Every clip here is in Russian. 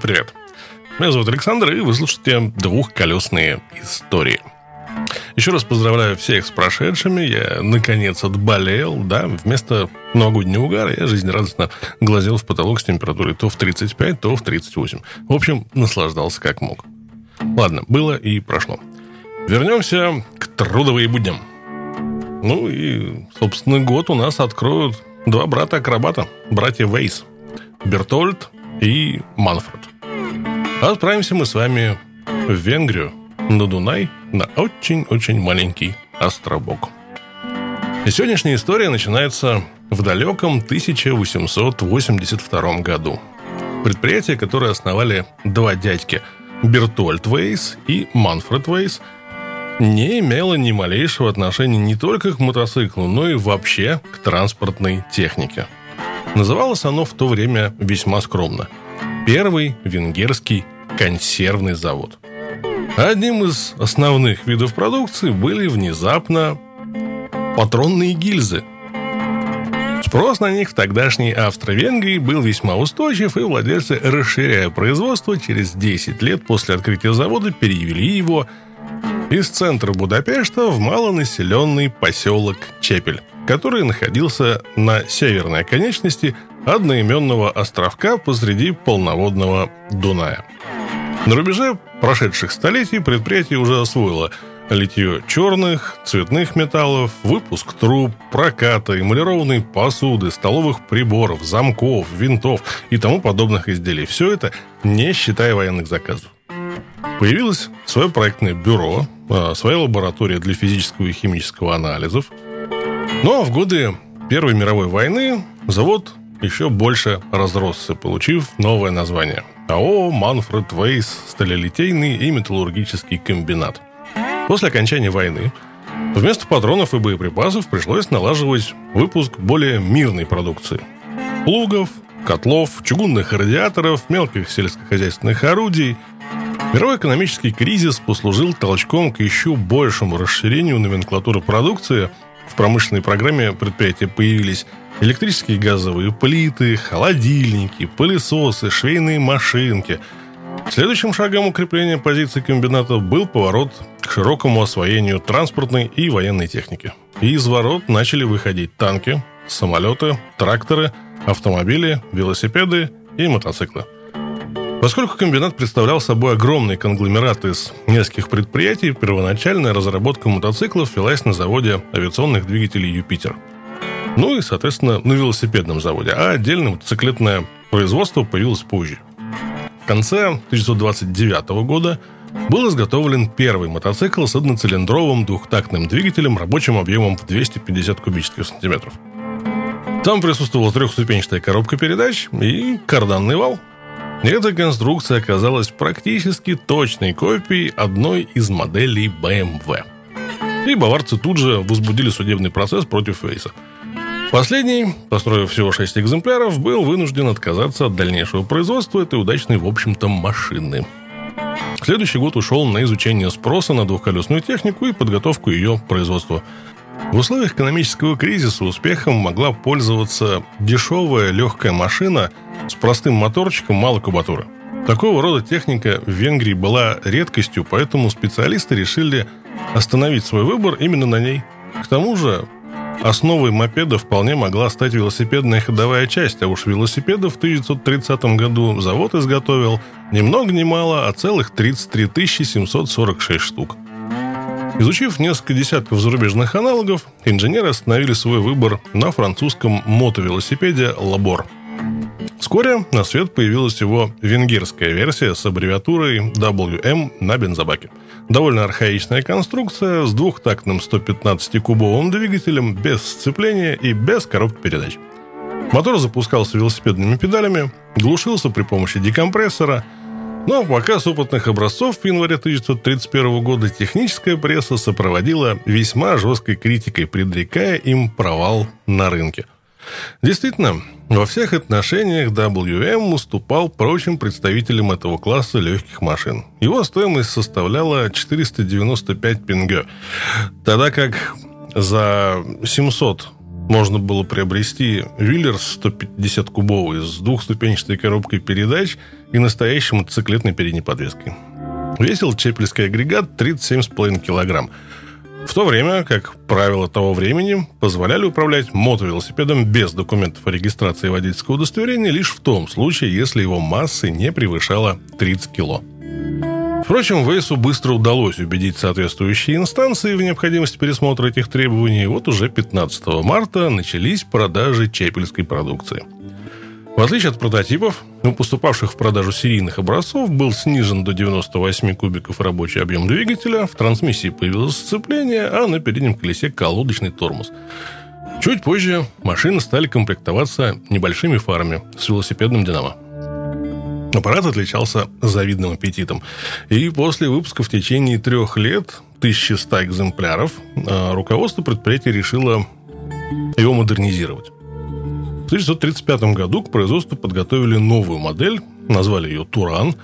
Привет! Меня зовут Александр, и вы слушаете «Двухколесные истории». Еще раз поздравляю всех с прошедшими. Я, наконец, отболел. Да, вместо новогоднего угара я жизнерадостно глазел в потолок с температурой то в 35, то в 38. В общем, наслаждался как мог. Ладно, было и прошло. Вернемся к трудовым будням. Ну и, собственно, год у нас откроют два брата-акробата, братья Вейс. Бертольд и Манфред. Отправимся мы с вами в Венгрию, на Дунай, на очень-очень маленький островок. И сегодняшняя история начинается в далеком 1882 году. Предприятие, которое основали два дядьки – Бертольд Вейс и Манфред Вейс – не имело ни малейшего отношения не только к мотоциклу, но и вообще к транспортной технике – Называлось оно в то время весьма скромно. Первый венгерский консервный завод. Одним из основных видов продукции были внезапно патронные гильзы. Спрос на них в тогдашней Австро-Венгрии был весьма устойчив, и владельцы, расширяя производство, через 10 лет после открытия завода перевели его из центра Будапешта в малонаселенный поселок Чепель который находился на северной оконечности одноименного островка посреди полноводного Дуная. На рубеже прошедших столетий предприятие уже освоило литье черных, цветных металлов, выпуск труб, проката, эмалированной посуды, столовых приборов, замков, винтов и тому подобных изделий. Все это не считая военных заказов. Появилось свое проектное бюро, а, своя лаборатория для физического и химического анализов – ну а в годы Первой мировой войны завод еще больше разросся, получив новое название – АО «Манфред Вейс» сталелитейный и металлургический комбинат. После окончания войны вместо патронов и боеприпасов пришлось налаживать выпуск более мирной продукции – плугов, котлов, чугунных радиаторов, мелких сельскохозяйственных орудий. Мировой экономический кризис послужил толчком к еще большему расширению номенклатуры продукции – в промышленной программе предприятия появились электрические газовые плиты, холодильники, пылесосы, швейные машинки. Следующим шагом укрепления позиций комбината был поворот к широкому освоению транспортной и военной техники. И из ворот начали выходить танки, самолеты, тракторы, автомобили, велосипеды и мотоциклы – Поскольку комбинат представлял собой огромный конгломерат из нескольких предприятий, первоначальная разработка мотоциклов велась на заводе авиационных двигателей «Юпитер». Ну и, соответственно, на велосипедном заводе, а отдельное мотоциклетное производство появилось позже. В конце 1929 года был изготовлен первый мотоцикл с одноцилиндровым двухтактным двигателем рабочим объемом в 250 кубических сантиметров. Там присутствовала трехступенчатая коробка передач и карданный вал – эта конструкция оказалась практически точной копией одной из моделей BMW. И баварцы тут же возбудили судебный процесс против Фейса. Последний, построив всего 6 экземпляров, был вынужден отказаться от дальнейшего производства этой удачной, в общем-то, машины. Следующий год ушел на изучение спроса на двухколесную технику и подготовку ее производства. В условиях экономического кризиса успехом могла пользоваться дешевая легкая машина с простым моторчиком малой кубатуры. Такого рода техника в Венгрии была редкостью, поэтому специалисты решили остановить свой выбор именно на ней. К тому же основой мопеда вполне могла стать велосипедная ходовая часть, а уж велосипедов в 1930 году завод изготовил ни много ни мало, а целых 33 746 штук – Изучив несколько десятков зарубежных аналогов, инженеры остановили свой выбор на французском мотовелосипеде «Лабор». Вскоре на свет появилась его венгерская версия с аббревиатурой WM на бензобаке. Довольно архаичная конструкция с двухтактным 115-кубовым двигателем без сцепления и без коробки передач. Мотор запускался велосипедными педалями, глушился при помощи декомпрессора – но показ опытных образцов в январе 1931 года техническая пресса сопроводила весьма жесткой критикой, предрекая им провал на рынке. Действительно, во всех отношениях WM уступал прочим представителям этого класса легких машин. Его стоимость составляла 495 пинге, тогда как за 700 можно было приобрести Виллерс 150-кубовый с двухступенчатой коробкой передач и настоящей мотоциклетной передней подвеской. Весил чепельский агрегат 37,5 килограмм. В то время, как правила того времени, позволяли управлять мотовелосипедом без документов о регистрации водительского удостоверения лишь в том случае, если его масса не превышала 30 кило. Впрочем, Вейсу быстро удалось убедить соответствующие инстанции в необходимости пересмотра этих требований. Вот уже 15 марта начались продажи чепельской продукции – в отличие от прототипов, у поступавших в продажу серийных образцов был снижен до 98 кубиков рабочий объем двигателя, в трансмиссии появилось сцепление, а на переднем колесе колодочный тормоз. Чуть позже машины стали комплектоваться небольшими фарами с велосипедным динамо. Аппарат отличался завидным аппетитом. И после выпуска в течение трех лет 1100 экземпляров а, руководство предприятия решило его модернизировать. В 1935 году к производству подготовили новую модель, назвали ее «Туран».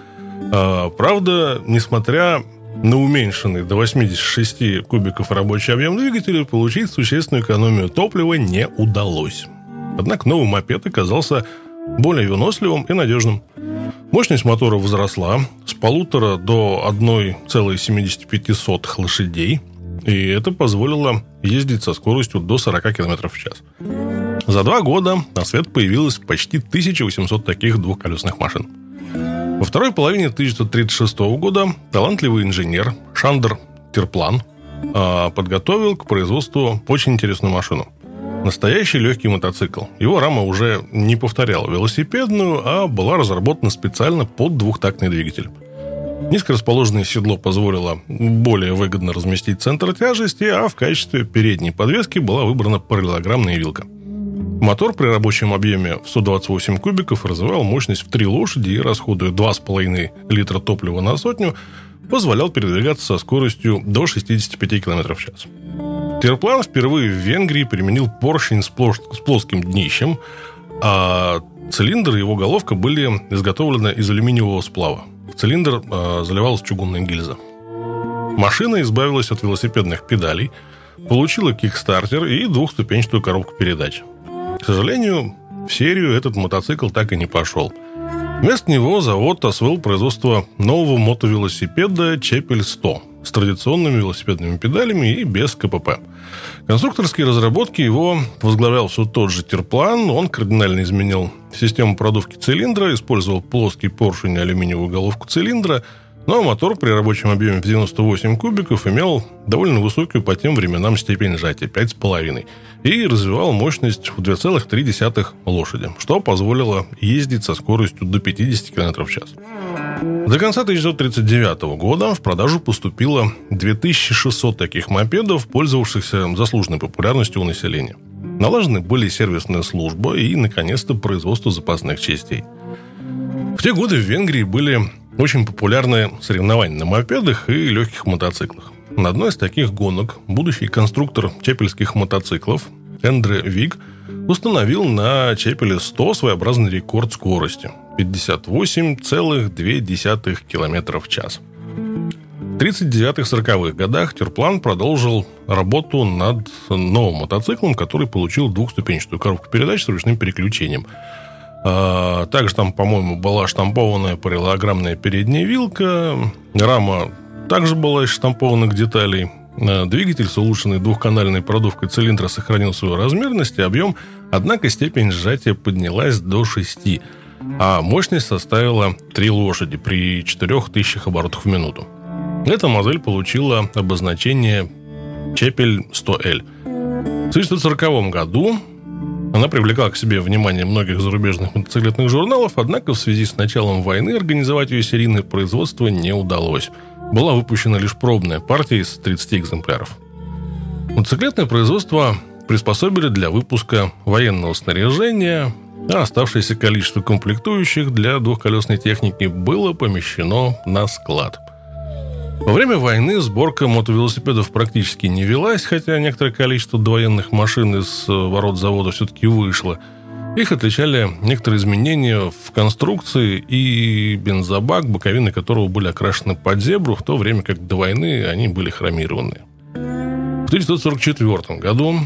А, правда, несмотря на уменьшенный до 86 кубиков рабочий объем двигателя, получить существенную экономию топлива не удалось. Однако новый мопед оказался более выносливым и надежным. Мощность мотора возросла с полутора до 1,75 лошадей, и это позволило ездить со скоростью до 40 км в час. За два года на свет появилось почти 1800 таких двухколесных машин. Во второй половине 1936 года талантливый инженер Шандер Терплан а, подготовил к производству очень интересную машину. Настоящий легкий мотоцикл. Его рама уже не повторяла велосипедную, а была разработана специально под двухтактный двигатель. Низко расположенное седло позволило более выгодно разместить центр тяжести, а в качестве передней подвески была выбрана параллелограммная вилка. Мотор при рабочем объеме в 128 кубиков развивал мощность в 3 лошади и, расходуя 2,5 литра топлива на сотню, позволял передвигаться со скоростью до 65 км в час. Терплан впервые в Венгрии применил поршень с, плоским днищем, а цилиндр и его головка были изготовлены из алюминиевого сплава. В цилиндр э, заливалась чугунная гильза. Машина избавилась от велосипедных педалей, получила кикстартер и двухступенчатую коробку передач – к сожалению, в серию этот мотоцикл так и не пошел. Вместо него завод освоил производство нового мотовелосипеда Чепель 100 с традиционными велосипедными педалями и без КПП. Конструкторские разработки его возглавлял все тот же Терплан. Он кардинально изменил систему продувки цилиндра, использовал плоский поршень и алюминиевую головку цилиндра – но мотор при рабочем объеме в 98 кубиков имел довольно высокую по тем временам степень сжатия – 5,5, и развивал мощность в 2,3 лошади, что позволило ездить со скоростью до 50 км в час. До конца 1939 года в продажу поступило 2600 таких мопедов, пользовавшихся заслуженной популярностью у населения. Налажены были сервисная служба и, наконец-то, производство запасных частей. В те годы в Венгрии были очень популярны соревнования на мопедах и легких мотоциклах. На одной из таких гонок будущий конструктор чепельских мотоциклов Эндре Виг установил на Чепеле 100 своеобразный рекорд скорости – 58,2 км в час. В 39-40-х годах Терплан продолжил работу над новым мотоциклом, который получил двухступенчатую коробку передач с ручным переключением – также там, по-моему, была штампованная параллелограммная передняя вилка. Рама также была из штампованных деталей. А, двигатель с улучшенной двухканальной продувкой цилиндра сохранил свою размерность и объем, однако степень сжатия поднялась до 6, а мощность составила 3 лошади при 4000 оборотах в минуту. Эта модель получила обозначение Чепель 100L. В 1940 году она привлекла к себе внимание многих зарубежных мотоциклетных журналов, однако в связи с началом войны организовать ее серийное производство не удалось. Была выпущена лишь пробная партия из 30 экземпляров. Мотоциклетное производство приспособили для выпуска военного снаряжения, а оставшееся количество комплектующих для двухколесной техники было помещено на склад. Во время войны сборка мотовелосипедов практически не велась, хотя некоторое количество довоенных машин из э, ворот завода все-таки вышло. Их отличали некоторые изменения в конструкции и бензобак, боковины которого были окрашены под зебру, в то время как до войны они были хромированы. В 1944 году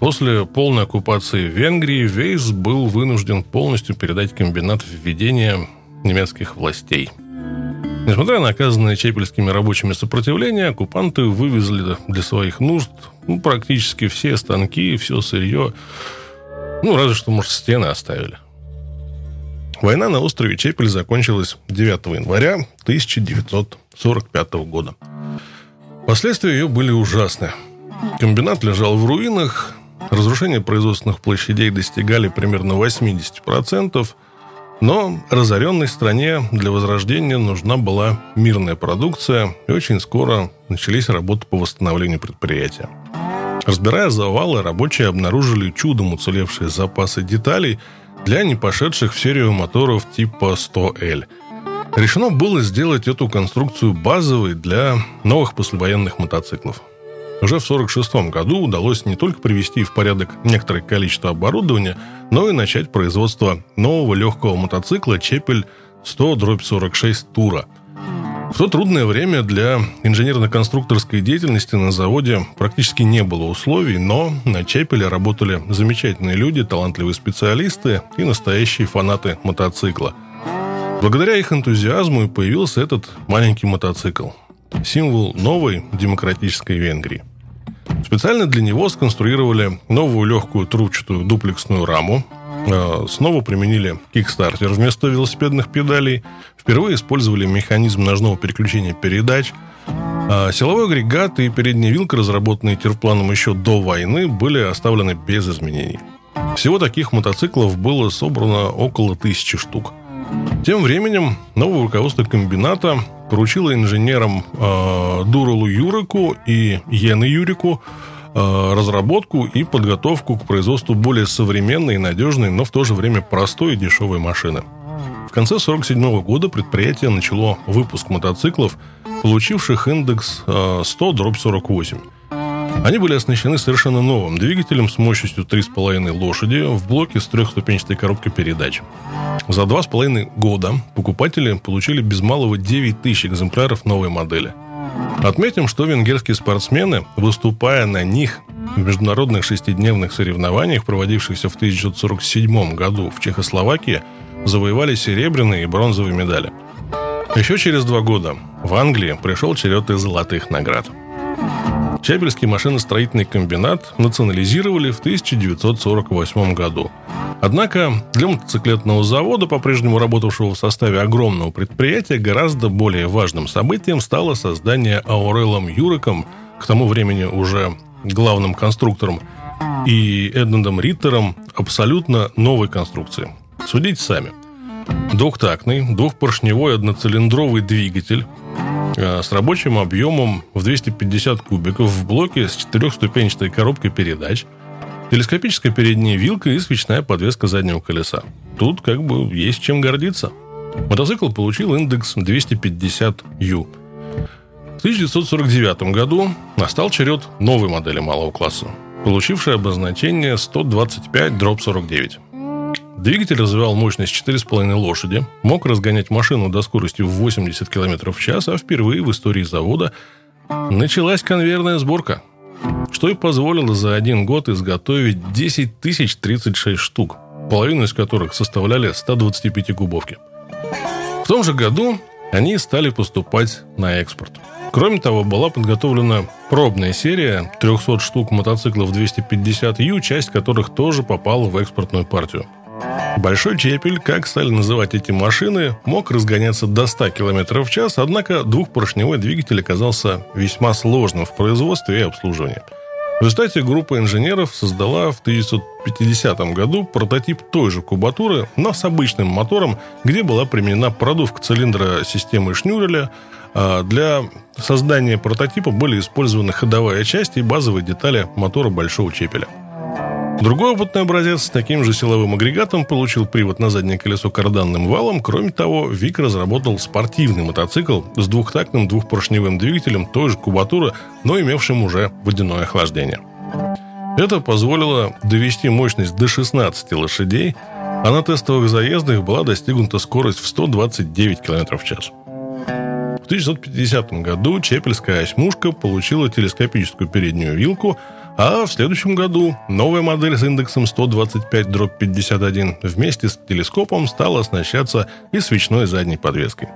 После полной оккупации Венгрии Вейс был вынужден полностью передать комбинат в ведение немецких властей. Несмотря на оказанное чепельскими рабочими сопротивление, оккупанты вывезли для своих нужд ну, практически все станки, все сырье. Ну, разве что, может, стены оставили. Война на острове Чепель закончилась 9 января 1945 года. Последствия ее были ужасны. Комбинат лежал в руинах, разрушение производственных площадей достигали примерно 80%, но разоренной стране для возрождения нужна была мирная продукция, и очень скоро начались работы по восстановлению предприятия. Разбирая завалы, рабочие обнаружили чудом уцелевшие запасы деталей для не пошедших в серию моторов типа 100L. Решено было сделать эту конструкцию базовой для новых послевоенных мотоциклов – уже в 1946 году удалось не только привести в порядок некоторое количество оборудования, но и начать производство нового легкого мотоцикла «Чепель 100-46 Тура». В то трудное время для инженерно-конструкторской деятельности на заводе практически не было условий, но на Чепеле работали замечательные люди, талантливые специалисты и настоящие фанаты мотоцикла. Благодаря их энтузиазму и появился этот маленький мотоцикл – символ новой демократической Венгрии. Специально для него сконструировали новую легкую трубчатую дуплексную раму, а, снова применили кикстартер вместо велосипедных педалей, впервые использовали механизм ножного переключения передач, а силовой агрегат и передняя вилка, разработанные терпланом еще до войны, были оставлены без изменений. Всего таких мотоциклов было собрано около тысячи штук. Тем временем новое руководство комбината поручила инженерам э, Дуралу Юрику и Йены Юрику э, разработку и подготовку к производству более современной и надежной, но в то же время простой и дешевой машины. В конце 1947 года предприятие начало выпуск мотоциклов, получивших индекс э, 100-48. Они были оснащены совершенно новым двигателем с мощностью 3,5 лошади в блоке с трехступенчатой коробкой передач. За два с половиной года покупатели получили без малого 9 тысяч экземпляров новой модели. Отметим, что венгерские спортсмены, выступая на них в международных шестидневных соревнованиях, проводившихся в 1947 году в Чехословакии, завоевали серебряные и бронзовые медали. Еще через два года в Англии пришел черед из золотых наград – Чапельский машиностроительный комбинат национализировали в 1948 году. Однако для мотоциклетного завода, по-прежнему работавшего в составе огромного предприятия, гораздо более важным событием стало создание Аурелом Юриком, к тому времени уже главным конструктором, и Эдмондом Риттером абсолютно новой конструкции. Судите сами. Двухтактный, двухпоршневой одноцилиндровый двигатель с рабочим объемом в 250 кубиков в блоке с четырехступенчатой коробкой передач, телескопическая передняя вилка и свечная подвеска заднего колеса. Тут как бы есть чем гордиться. Мотоцикл получил индекс 250U. В 1949 году настал черед новой модели малого класса, получившей обозначение 125-49. Двигатель развивал мощность 4,5 лошади, мог разгонять машину до скорости в 80 км в час, а впервые в истории завода началась конвейерная сборка, что и позволило за один год изготовить 10 тысяч 36 штук, половину из которых составляли 125 кубовки. В том же году они стали поступать на экспорт. Кроме того, была подготовлена пробная серия 300 штук мотоциклов 250U, часть которых тоже попала в экспортную партию – Большой Чепель, как стали называть эти машины, мог разгоняться до 100 км в час, однако двухпоршневой двигатель оказался весьма сложным в производстве и обслуживании. В результате группа инженеров создала в 1950 году прототип той же кубатуры, но с обычным мотором, где была применена продувка цилиндра системы Шнюреля. А для создания прототипа были использованы ходовая часть и базовые детали мотора Большого Чепеля – Другой опытный образец с таким же силовым агрегатом получил привод на заднее колесо карданным валом. Кроме того, ВИК разработал спортивный мотоцикл с двухтактным двухпоршневым двигателем той же кубатуры, но имевшим уже водяное охлаждение. Это позволило довести мощность до 16 лошадей, а на тестовых заездах была достигнута скорость в 129 км в час. В 1950 году Чепельская осьмушка получила телескопическую переднюю вилку – А в следующем году новая модель с индексом 125-51 вместе с телескопом стала оснащаться и свечной задней подвеской.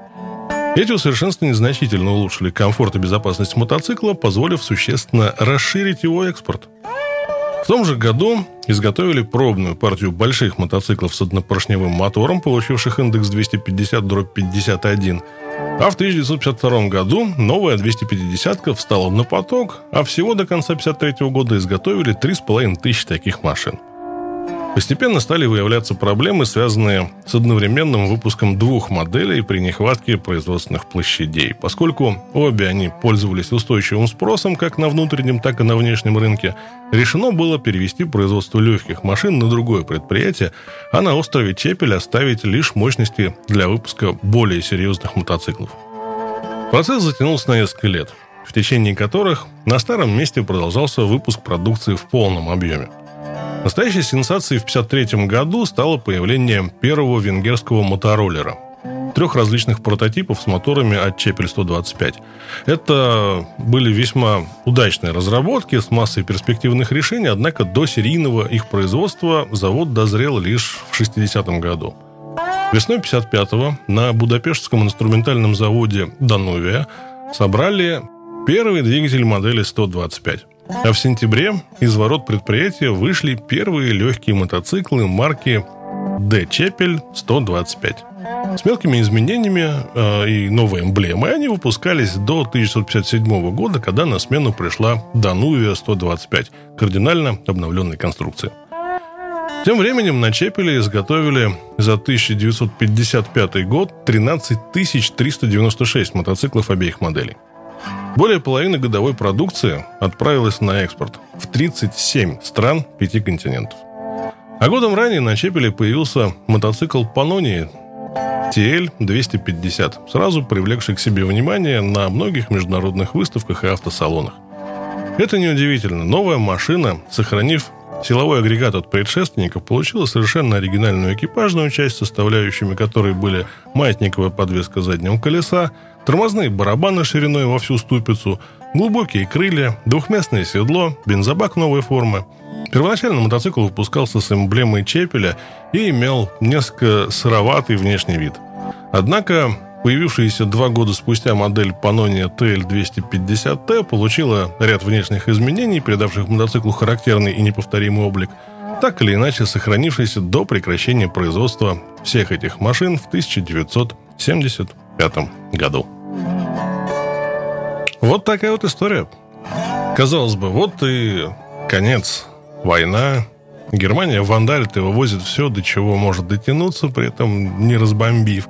Эти усовершенствования значительно улучшили комфорт и безопасность мотоцикла, позволив существенно расширить его экспорт. В том же году изготовили пробную партию больших мотоциклов с однопоршневым мотором, получивших индекс 250-51, а в 1952 году новая 250-ка встала на поток, а всего до конца 1953 года изготовили 3,5 тысячи таких машин. Постепенно стали выявляться проблемы, связанные с одновременным выпуском двух моделей при нехватке производственных площадей. Поскольку обе они пользовались устойчивым спросом как на внутреннем, так и на внешнем рынке, решено было перевести производство легких машин на другое предприятие, а на острове Чепель оставить лишь мощности для выпуска более серьезных мотоциклов. Процесс затянулся на несколько лет, в течение которых на старом месте продолжался выпуск продукции в полном объеме. Настоящей сенсацией в 1953 году стало появление первого венгерского мотороллера. Трех различных прототипов с моторами от Чепель 125. Это были весьма удачные разработки с массой перспективных решений, однако до серийного их производства завод дозрел лишь в 60-м году. Весной 55-го на Будапештском инструментальном заводе «Данувия» собрали первый двигатель модели 125. А в сентябре из ворот предприятия вышли первые легкие мотоциклы марки D Чепель 125. С мелкими изменениями э, и новой эмблемой они выпускались до 1957 года, когда на смену пришла Данувия 125, кардинально обновленной конструкции. Тем временем на Чепеле изготовили за 1955 год 13 396 мотоциклов обеих моделей. Более половины годовой продукции отправилась на экспорт в 37 стран пяти континентов. А годом ранее на Чепеле появился мотоцикл Panoni TL-250, сразу привлекший к себе внимание на многих международных выставках и автосалонах. Это неудивительно. Новая машина, сохранив силовой агрегат от предшественников, получила совершенно оригинальную экипажную часть, составляющими которой были маятниковая подвеска заднего колеса, тормозные барабаны шириной во всю ступицу, глубокие крылья, двухместное седло, бензобак новой формы. Первоначально мотоцикл выпускался с эмблемой Чепеля и имел несколько сыроватый внешний вид. Однако появившаяся два года спустя модель Pannonia TL250T получила ряд внешних изменений, придавших мотоциклу характерный и неповторимый облик, так или иначе сохранившийся до прекращения производства всех этих машин в 1975 году. Вот такая вот история. Казалось бы, вот и конец. Война. Германия вандалит и вывозит все, до чего может дотянуться, при этом не разбомбив.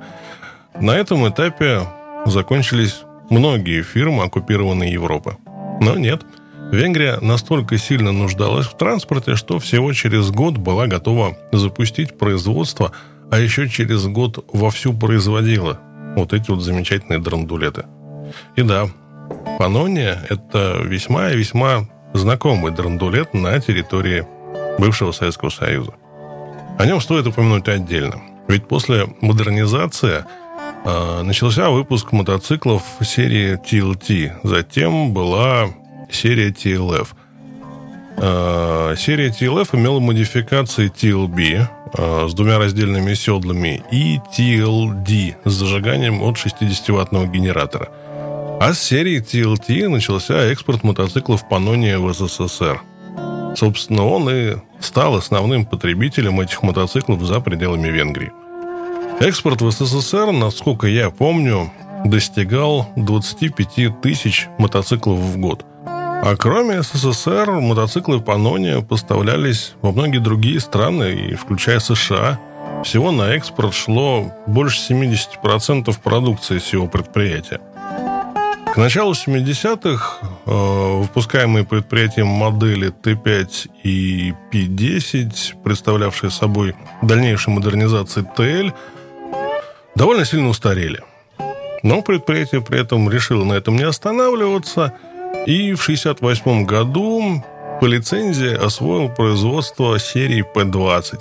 На этом этапе закончились многие фирмы, оккупированные Европы. Но нет. Венгрия настолько сильно нуждалась в транспорте, что всего через год была готова запустить производство, а еще через год вовсю производила вот эти вот замечательные драндулеты. И да, Панония – это весьма и весьма знакомый драндулет на территории бывшего Советского Союза. О нем стоит упомянуть отдельно. Ведь после модернизации начался выпуск мотоциклов серии TLT. Затем была серия TLF. Э, серия TLF имела модификации TLB э, с двумя раздельными седлами и TLD с зажиганием от 60-ваттного генератора – а с серии TLT начался экспорт мотоциклов Pannonia в СССР. Собственно, он и стал основным потребителем этих мотоциклов за пределами Венгрии. Экспорт в СССР, насколько я помню, достигал 25 тысяч мотоциклов в год. А кроме СССР, мотоциклы Pannonia поставлялись во многие другие страны, и включая США. Всего на экспорт шло больше 70% продукции всего предприятия. К началу 70-х э, выпускаемые предприятием модели Т5 и П10, представлявшие собой дальнейшую модернизацию ТЛ, довольно сильно устарели. Но предприятие при этом решило на этом не останавливаться, и в 1968 году по лицензии освоил производство серии П-20.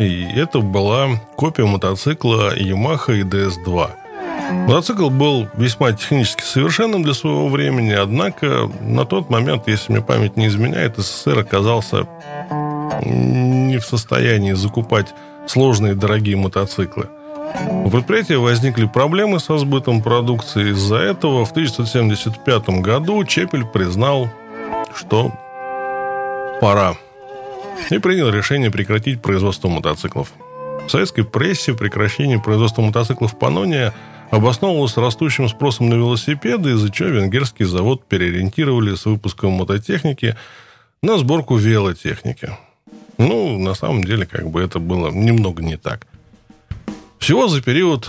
И это была копия мотоцикла Yamaha IDS-2. Мотоцикл был весьма технически совершенным для своего времени, однако на тот момент, если мне память не изменяет, СССР оказался не в состоянии закупать сложные дорогие мотоциклы. У предприятия возникли проблемы со сбытом продукции. Из-за этого в 1975 году Чепель признал, что пора. И принял решение прекратить производство мотоциклов. В советской прессе прекращение производства мотоциклов Панония обосновывалось растущим спросом на велосипеды, из-за чего венгерский завод переориентировали с выпуском мототехники на сборку велотехники. Ну, на самом деле, как бы это было немного не так. Всего за период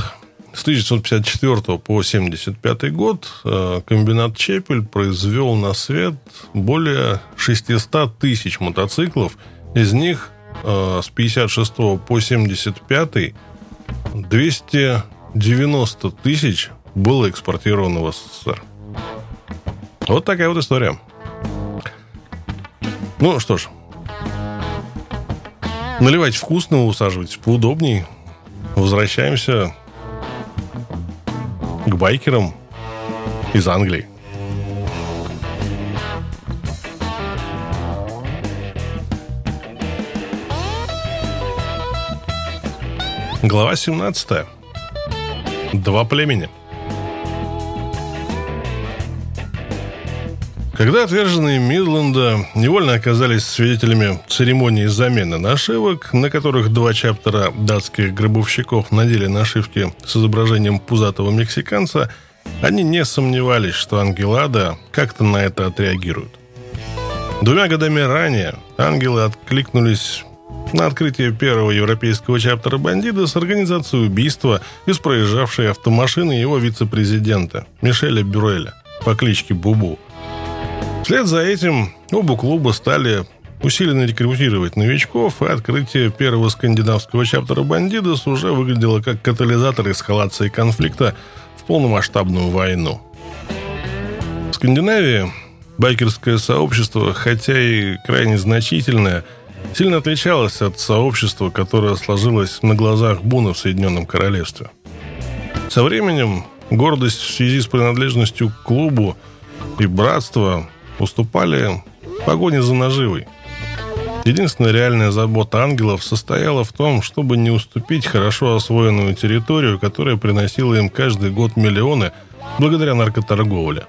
с 1954 по 1975 год э, комбинат Чепель произвел на свет более 600 тысяч мотоциклов. Из них э, с 56 по 75 290 тысяч было экспортировано в СССР. Вот такая вот история. Ну что ж, наливайте вкусно, усаживайтесь поудобнее. Возвращаемся к байкерам из Англии. Глава 17. Два племени. Когда отверженные Мидленда невольно оказались свидетелями церемонии замены нашивок, на которых два чаптера датских гробовщиков надели нашивки с изображением пузатого мексиканца, они не сомневались, что ангелада как-то на это отреагируют. Двумя годами ранее ангелы откликнулись на открытие первого европейского чаптера бандита с организацией убийства из проезжавшей автомашины его вице-президента Мишеля Бюреля по кличке Бубу – Вслед за этим оба клуба стали усиленно рекрутировать новичков, и открытие первого скандинавского чаптера «Бандидос» уже выглядело как катализатор эскалации конфликта в полномасштабную войну. В Скандинавии байкерское сообщество, хотя и крайне значительное, сильно отличалось от сообщества, которое сложилось на глазах Буна в Соединенном Королевстве. Со временем гордость в связи с принадлежностью к клубу и братство уступали погоне за наживой. Единственная реальная забота ангелов состояла в том, чтобы не уступить хорошо освоенную территорию, которая приносила им каждый год миллионы благодаря наркоторговле.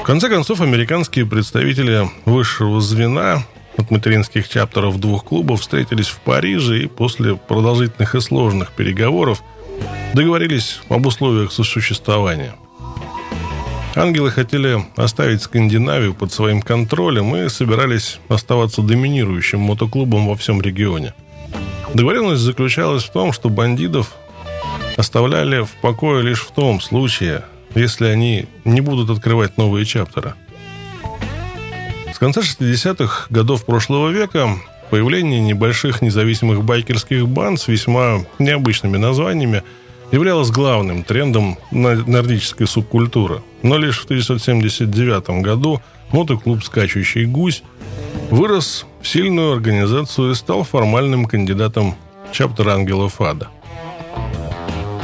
В конце концов, американские представители высшего звена от материнских чаптеров двух клубов встретились в Париже и после продолжительных и сложных переговоров договорились об условиях сосуществования. Ангелы хотели оставить Скандинавию под своим контролем и собирались оставаться доминирующим мотоклубом во всем регионе. Договоренность заключалась в том, что бандитов оставляли в покое лишь в том случае, если они не будут открывать новые чаптеры. С конца 60-х годов прошлого века появление небольших независимых байкерских банд с весьма необычными названиями – являлась главным трендом нордической субкультуры. Но лишь в 1979 году мотоклуб «Скачущий гусь» вырос в сильную организацию и стал формальным кандидатом чаптера ангелов ада.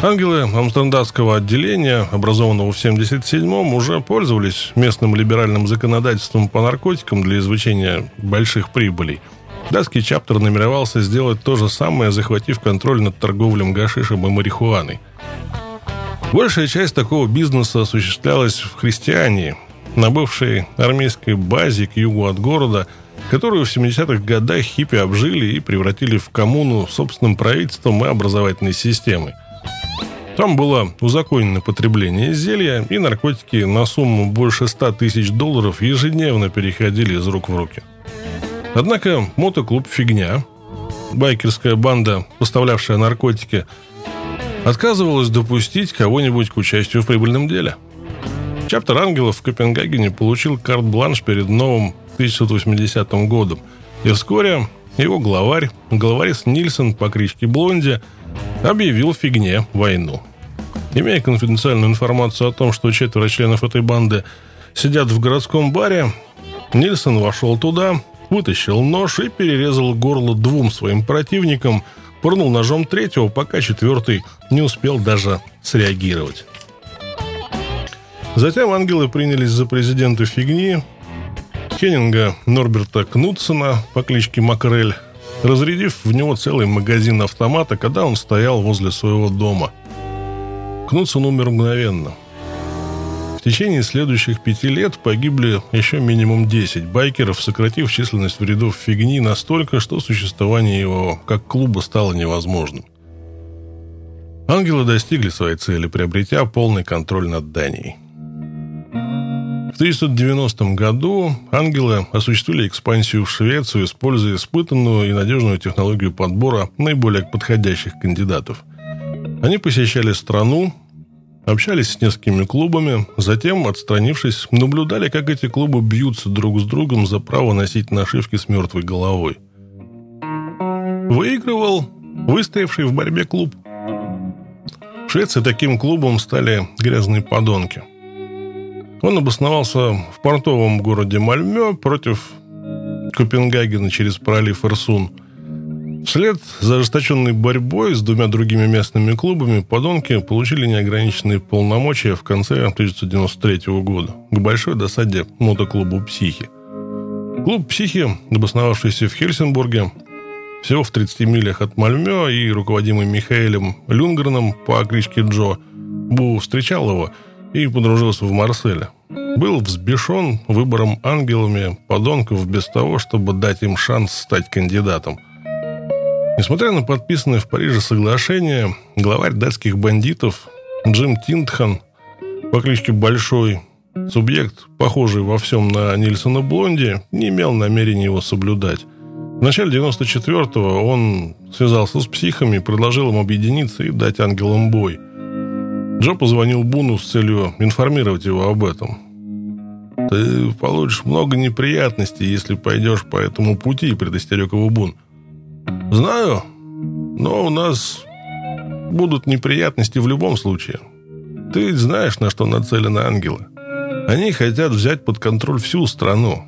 Ангелы Амстердамского отделения, образованного в 1977-м, уже пользовались местным либеральным законодательством по наркотикам для извлечения больших прибылей – Датский чаптер намеревался сделать то же самое, захватив контроль над торговлем гашишем и марихуаной. Большая часть такого бизнеса осуществлялась в христиании, на бывшей армейской базе к югу от города, которую в 70-х годах хиппи обжили и превратили в коммуну собственным правительством и образовательной системой. Там было узаконено потребление зелья, и наркотики на сумму больше 100 тысяч долларов ежедневно переходили из рук в руки – Однако мотоклуб «Фигня», байкерская банда, поставлявшая наркотики, отказывалась допустить кого-нибудь к участию в прибыльном деле. Чаптер «Ангелов» в Копенгагене получил карт-бланш перед новым 1980 годом, и вскоре его главарь, главарис Нильсон по кличке Блонди, объявил фигне войну. Имея конфиденциальную информацию о том, что четверо членов этой банды сидят в городском баре, Нильсон вошел туда, вытащил нож и перерезал горло двум своим противникам, пырнул ножом третьего, пока четвертый не успел даже среагировать. Затем ангелы принялись за президента фигни, Хеннинга Норберта Кнутсона по кличке Макрель, разрядив в него целый магазин автомата, когда он стоял возле своего дома. Кнутсон умер мгновенно. Течение следующих пяти лет погибли еще минимум 10 байкеров, сократив численность вредов фигни настолько, что существование его как клуба стало невозможным. Ангелы достигли своей цели, приобретя полный контроль над Данией. В 1990 году ангелы осуществили экспансию в Швецию, используя испытанную и надежную технологию подбора наиболее подходящих кандидатов. Они посещали страну, общались с несколькими клубами, затем, отстранившись, наблюдали, как эти клубы бьются друг с другом за право носить нашивки с мертвой головой. Выигрывал выстоявший в борьбе клуб. В Швеции таким клубом стали грязные подонки – он обосновался в портовом городе Мальмё против Копенгагена через пролив Ирсун. Вслед за ожесточенной борьбой с двумя другими местными клубами подонки получили неограниченные полномочия в конце 1993 года к большой досаде мотоклубу «Психи». Клуб «Психи», обосновавшийся в Хельсинбурге, всего в 30 милях от Мальмё и руководимый Михаэлем Люнгреном по кличке Джо, Бу встречал его – и подружился в Марселе. Был взбешен выбором ангелами подонков без того, чтобы дать им шанс стать кандидатом. Несмотря на подписанное в Париже соглашение, главарь датских бандитов Джим Тинтхан по кличке Большой, субъект, похожий во всем на Нильсона Блонди, не имел намерения его соблюдать. В начале 94-го он связался с психами, предложил им объединиться и дать ангелам бой – Джо позвонил Буну с целью информировать его об этом. «Ты получишь много неприятностей, если пойдешь по этому пути», — предостерег его Бун. «Знаю, но у нас будут неприятности в любом случае. Ты знаешь, на что нацелены ангелы. Они хотят взять под контроль всю страну.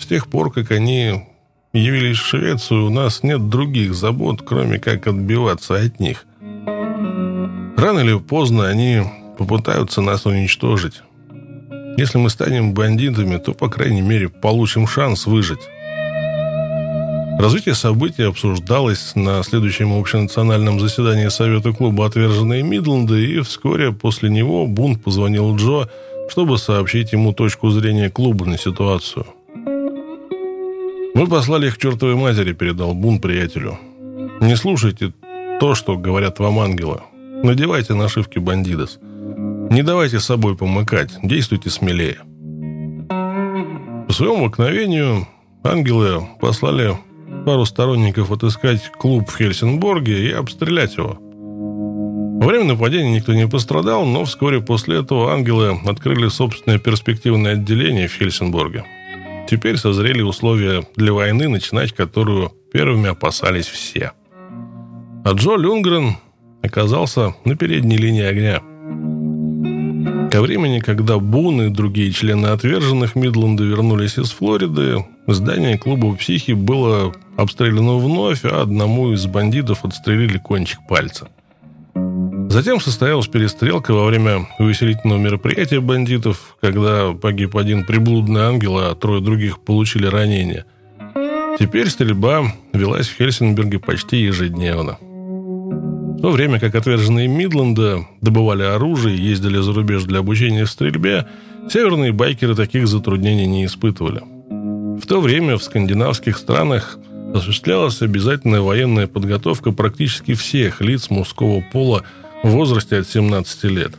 С тех пор, как они явились в Швецию, у нас нет других забот, кроме как отбиваться от них. Рано или поздно они попытаются нас уничтожить. Если мы станем бандитами, то, по крайней мере, получим шанс выжить. Развитие событий обсуждалось на следующем общенациональном заседании Совета клуба «Отверженные Мидленды», и вскоре после него Бун позвонил Джо, чтобы сообщить ему точку зрения клуба на ситуацию. «Мы послали их к чертовой матери», — передал Бун приятелю. «Не слушайте то, что говорят вам ангелы. Надевайте нашивки «Бандидос». Не давайте с собой помыкать, действуйте смелее. По своему обыкновению ангелы послали пару сторонников отыскать клуб в Хельсинборге и обстрелять его. Во время нападения никто не пострадал, но вскоре после этого ангелы открыли собственное перспективное отделение в Хельсинборге. Теперь созрели условия для войны, начинать которую первыми опасались все. А Джо Люнгрен оказался на передней линии огня. Ко времени, когда Бун и другие члены отверженных Мидленда вернулись из Флориды, здание клуба «Психи» было обстреляно вновь, а одному из бандитов отстрелили кончик пальца. Затем состоялась перестрелка во время увеселительного мероприятия бандитов, когда погиб один приблудный ангел, а трое других получили ранения. Теперь стрельба велась в Хельсинберге почти ежедневно то время как отверженные Мидленда добывали оружие и ездили за рубеж для обучения в стрельбе, северные байкеры таких затруднений не испытывали. В то время в скандинавских странах осуществлялась обязательная военная подготовка практически всех лиц мужского пола в возрасте от 17 лет.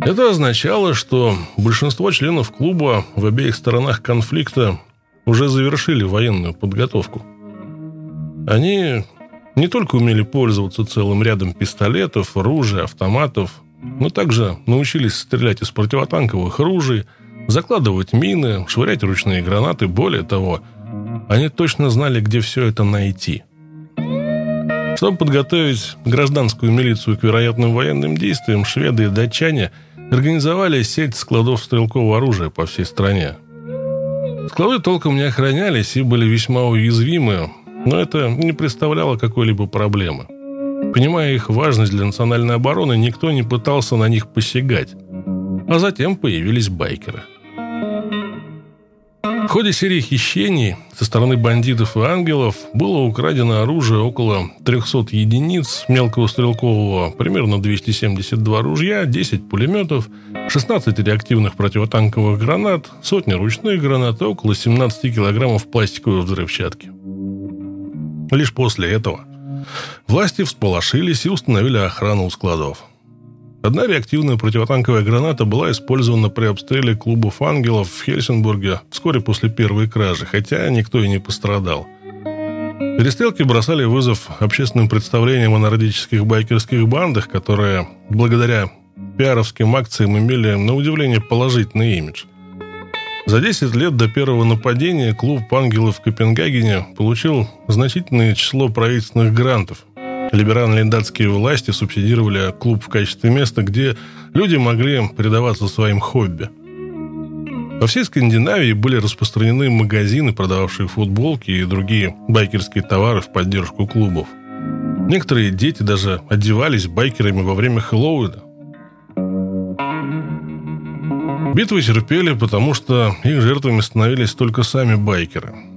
Это означало, что большинство членов клуба в обеих сторонах конфликта уже завершили военную подготовку. Они не только умели пользоваться целым рядом пистолетов, ружей, автоматов, но также научились стрелять из противотанковых ружей, закладывать мины, швырять ручные гранаты. Более того, они точно знали, где все это найти. Чтобы подготовить гражданскую милицию к вероятным военным действиям, шведы и датчане организовали сеть складов стрелкового оружия по всей стране. Склады толком не охранялись и были весьма уязвимы Но это не представляло какой-либо проблемы. Понимая их важность для национальной обороны, никто не пытался на них посягать. А затем появились байкеры – в ходе серии хищений со стороны бандитов и ангелов было украдено оружие около 300 единиц мелкого стрелкового, примерно 272 ружья, 10 пулеметов, 16 реактивных противотанковых гранат, сотни ручных гранат и около 17 килограммов пластиковой взрывчатки. Лишь после этого власти всполошились и установили охрану у складов. Одна реактивная противотанковая граната была использована при обстреле клубов «Ангелов» в Хельсинбурге вскоре после первой кражи, хотя никто и не пострадал. Перестрелки бросали вызов общественным представлениям о нордических байкерских бандах, которые, благодаря пиаровским акциям, имели, на удивление, положительный имидж. За 10 лет до первого нападения клуб «Ангелов» в Копенгагене получил значительное число правительственных грантов, Либеральные датские власти субсидировали клуб в качестве места, где люди могли предаваться своим хобби. Во всей Скандинавии были распространены магазины, продававшие футболки и другие байкерские товары в поддержку клубов. Некоторые дети даже одевались байкерами во время Хэллоуина. Битвы терпели, потому что их жертвами становились только сами байкеры –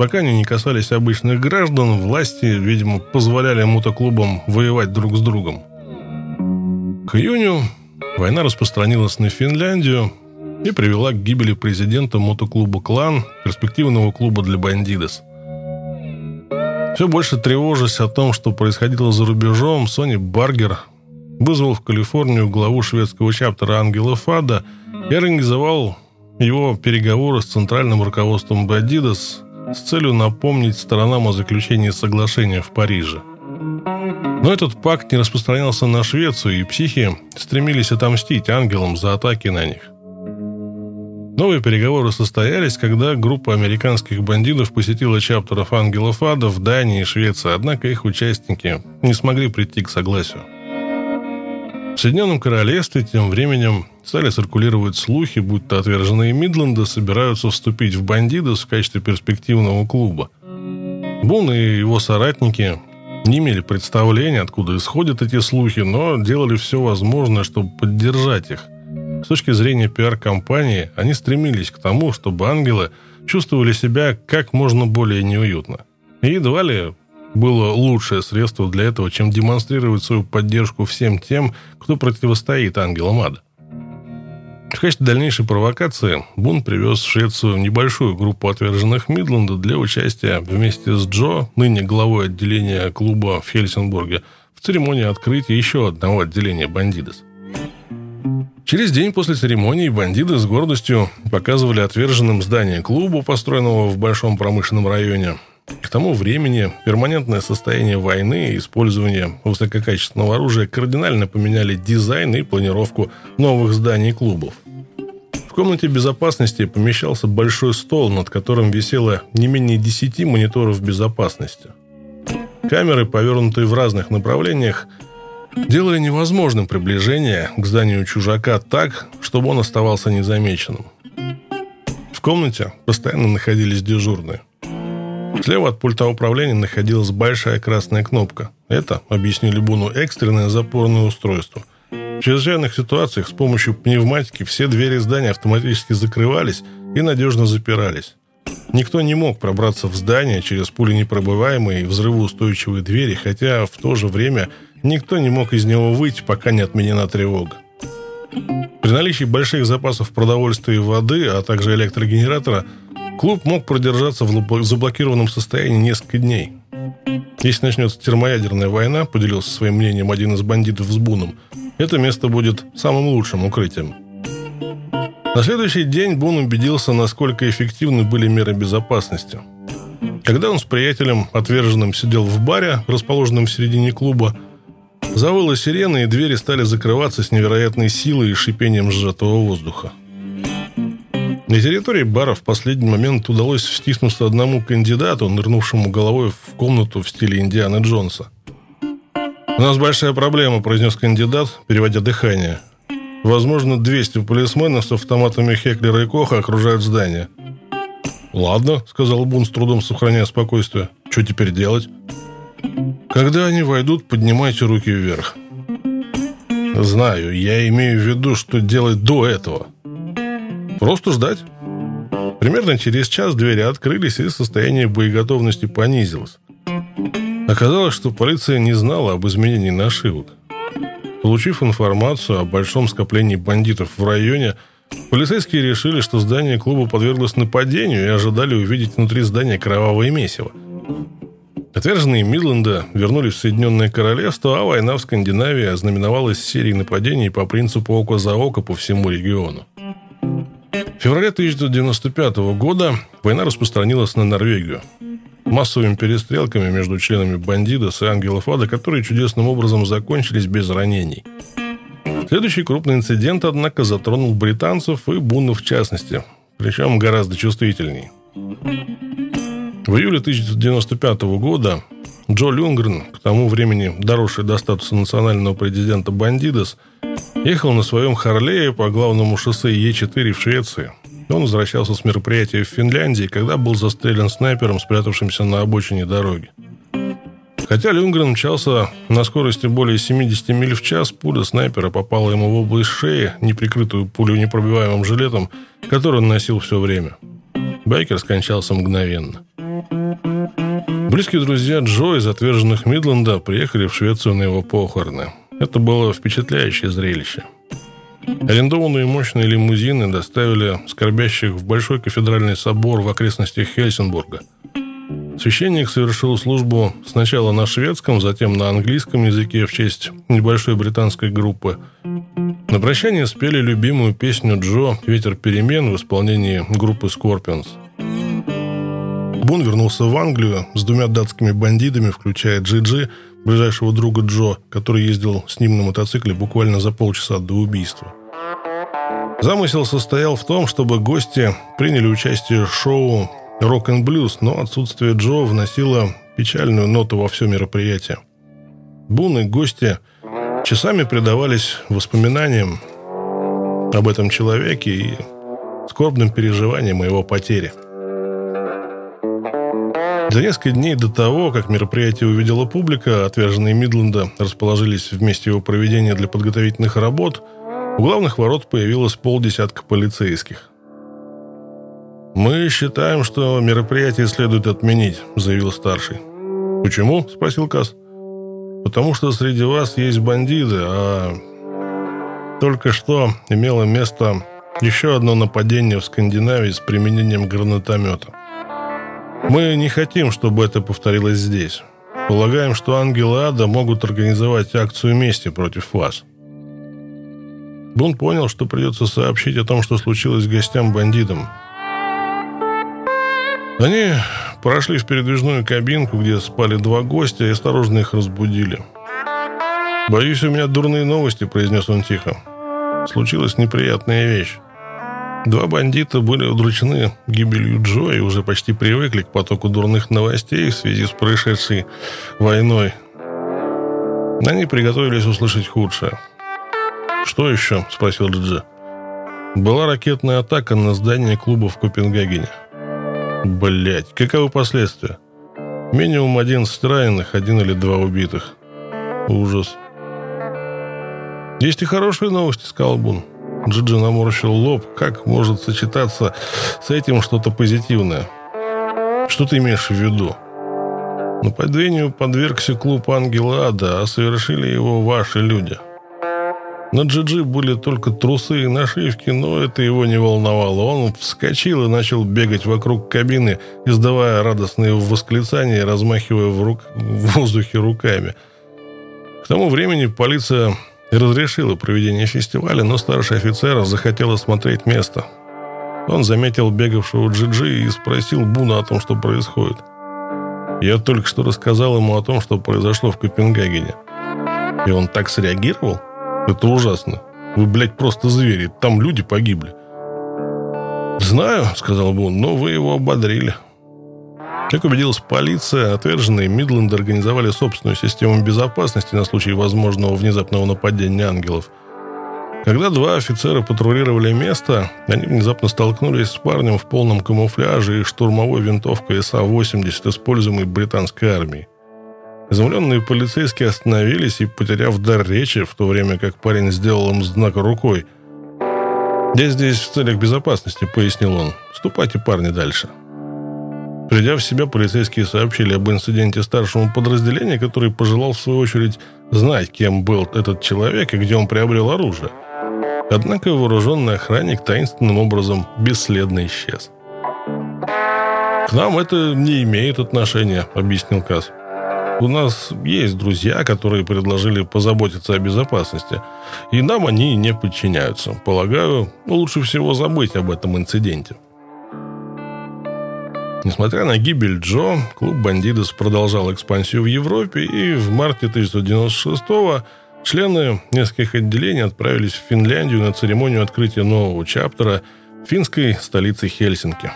Пока они не касались обычных граждан, власти, видимо, позволяли мотоклубам воевать друг с другом. К июню война распространилась на Финляндию и привела к гибели президента мотоклуба «Клан», перспективного клуба для бандидос. Все больше тревожась о том, что происходило за рубежом, Сони Баргер вызвал в Калифорнию главу шведского чаптера Ангела Фада и организовал его переговоры с центральным руководством Бандидос с целью напомнить сторонам о заключении соглашения в Париже. Но этот пакт не распространялся на Швецию, и психи стремились отомстить ангелам за атаки на них. Новые переговоры состоялись, когда группа американских бандитов посетила чаптеров ангелов ада в Дании и Швеции, однако их участники не смогли прийти к согласию. В Соединенном Королевстве тем временем стали циркулировать слухи, будто отверженные Мидленда собираются вступить в бандитов в качестве перспективного клуба. Бун и его соратники не имели представления, откуда исходят эти слухи, но делали все возможное, чтобы поддержать их. С точки зрения пиар-компании, они стремились к тому, чтобы ангелы чувствовали себя как можно более неуютно. И едва ли было лучшее средство для этого, чем демонстрировать свою поддержку всем тем, кто противостоит ангелам ада. В качестве дальнейшей провокации Бун привез в Швецию небольшую группу отверженных Мидленда для участия вместе с Джо, ныне главой отделения клуба в Хельсинбурге, в церемонии открытия еще одного отделения «Бандидос». Через день после церемонии бандиты с гордостью показывали отверженным здание клуба, построенного в большом промышленном районе, к тому времени перманентное состояние войны и использование высококачественного оружия кардинально поменяли дизайн и планировку новых зданий клубов. В комнате безопасности помещался большой стол, над которым висело не менее 10 мониторов безопасности. Камеры, повернутые в разных направлениях, делали невозможным приближение к зданию чужака так, чтобы он оставался незамеченным. В комнате постоянно находились дежурные. Слева от пульта управления находилась большая красная кнопка. Это, объяснили Буну, экстренное запорное устройство. В чрезвычайных ситуациях с помощью пневматики все двери здания автоматически закрывались и надежно запирались. Никто не мог пробраться в здание через пуленепробиваемые и взрывоустойчивые двери, хотя в то же время никто не мог из него выйти, пока не отменена тревога. При наличии больших запасов продовольствия и воды, а также электрогенератора, Клуб мог продержаться в заблокированном состоянии несколько дней. Если начнется термоядерная война, поделился своим мнением один из бандитов с Буном, это место будет самым лучшим укрытием. На следующий день Бун убедился, насколько эффективны были меры безопасности. Когда он с приятелем, отверженным, сидел в баре, расположенном в середине клуба, завыла сирена, и двери стали закрываться с невероятной силой и шипением сжатого воздуха. На территории бара в последний момент удалось втиснуться одному кандидату, нырнувшему головой в комнату в стиле Индианы Джонса. «У нас большая проблема», – произнес кандидат, переводя дыхание. «Возможно, 200 полисменов с автоматами Хеклера и Коха окружают здание». «Ладно», – сказал Бун с трудом, сохраняя спокойствие. Что теперь делать? Когда они войдут, поднимайте руки вверх. Знаю, я имею в виду, что делать до этого. Просто ждать. Примерно через час двери открылись, и состояние боеготовности понизилось. Оказалось, что полиция не знала об изменении нашивок. Получив информацию о большом скоплении бандитов в районе, полицейские решили, что здание клуба подверглось нападению и ожидали увидеть внутри здания кровавое месиво. Отверженные Мидленда вернулись в Соединенное Королевство, а война в Скандинавии ознаменовалась серией нападений по принципу око за око по всему региону. В феврале 1995 года война распространилась на Норвегию. Массовыми перестрелками между членами бандитов и ангелов ада, которые чудесным образом закончились без ранений. Следующий крупный инцидент, однако, затронул британцев и буннов в частности, причем гораздо чувствительней. В июле 1995 года Джо Люнгрен, к тому времени доросший до статуса национального президента Бандидос, ехал на своем Харлее по главному шоссе Е4 в Швеции. Он возвращался с мероприятия в Финляндии, когда был застрелен снайпером, спрятавшимся на обочине дороги. Хотя Люнгрен мчался на скорости более 70 миль в час, пуля снайпера попала ему в область шеи, неприкрытую пулю непробиваемым жилетом, который он носил все время. Байкер скончался мгновенно. Близкие друзья Джо из отверженных Мидленда приехали в Швецию на его похороны. Это было впечатляющее зрелище. Арендованные мощные лимузины доставили скорбящих в Большой кафедральный собор в окрестностях Хельсинбурга. Священник совершил службу сначала на шведском, затем на английском языке в честь небольшой британской группы. На прощание спели любимую песню Джо «Ветер перемен» в исполнении группы Scorpions. Бун вернулся в Англию с двумя датскими бандитами, включая Джиджи, ближайшего друга Джо, который ездил с ним на мотоцикле буквально за полчаса до убийства. Замысел состоял в том, чтобы гости приняли участие в шоу «Рок н блюз», но отсутствие Джо вносило печальную ноту во все мероприятие. Бун и гости часами предавались воспоминаниям об этом человеке и скорбным переживаниям о его потере – за несколько дней до того, как мероприятие увидела публика, отверженные Мидленда расположились в месте его проведения для подготовительных работ, у главных ворот появилось полдесятка полицейских. «Мы считаем, что мероприятие следует отменить», — заявил старший. «Почему?» — спросил Касс. «Потому что среди вас есть бандиты, а только что имело место еще одно нападение в Скандинавии с применением гранатомета. Мы не хотим, чтобы это повторилось здесь. Полагаем, что ангелы ада могут организовать акцию мести против вас. Бун понял, что придется сообщить о том, что случилось гостям-бандитам. Они прошли в передвижную кабинку, где спали два гостя, и осторожно их разбудили. «Боюсь, у меня дурные новости», — произнес он тихо. «Случилась неприятная вещь. Два бандита были удручены гибелью Джо и уже почти привыкли к потоку дурных новостей в связи с происшедшей войной. Они приготовились услышать худшее. «Что еще?» – спросил Джи. «Была ракетная атака на здание клуба в Копенгагене». Блять, каковы последствия? Минимум 11 раненых, один или два убитых. Ужас. Есть и хорошие новости, сказал Бун. Джиджи наморщил лоб. Как может сочетаться с этим что-то позитивное? Что ты имеешь в виду? Нападению подвергся клуб Ангела Ада, а совершили его ваши люди. На Джиджи были только трусы и нашивки, но это его не волновало. Он вскочил и начал бегать вокруг кабины, издавая радостные восклицания и размахивая в, рук... в воздухе руками. К тому времени полиция и разрешила проведение фестиваля, но старший офицер захотел осмотреть место. Он заметил бегавшего Джиджи и спросил Буна о том, что происходит. Я только что рассказал ему о том, что произошло в Копенгагене. И он так среагировал? Это ужасно. Вы, блядь, просто звери. Там люди погибли. «Знаю», — сказал Бун, — «но вы его ободрили. Как убедилась полиция, отверженные Мидленды организовали собственную систему безопасности на случай возможного внезапного нападения ангелов. Когда два офицера патрулировали место, они внезапно столкнулись с парнем в полном камуфляже и штурмовой винтовкой СА-80, используемой британской армией. Изумленные полицейские остановились и, потеряв дар речи, в то время как парень сделал им знак рукой. «Я здесь в целях безопасности», — пояснил он. «Ступайте, парни, дальше». Придя в себя, полицейские сообщили об инциденте старшему подразделению, который пожелал, в свою очередь, знать, кем был этот человек и где он приобрел оружие. Однако вооруженный охранник таинственным образом бесследно исчез. «К нам это не имеет отношения», — объяснил Касс. У нас есть друзья, которые предложили позаботиться о безопасности, и нам они не подчиняются. Полагаю, лучше всего забыть об этом инциденте. Несмотря на гибель Джо, клуб «Бандидос» продолжал экспансию в Европе, и в марте 1996-го члены нескольких отделений отправились в Финляндию на церемонию открытия нового чаптера финской столицы Хельсинки.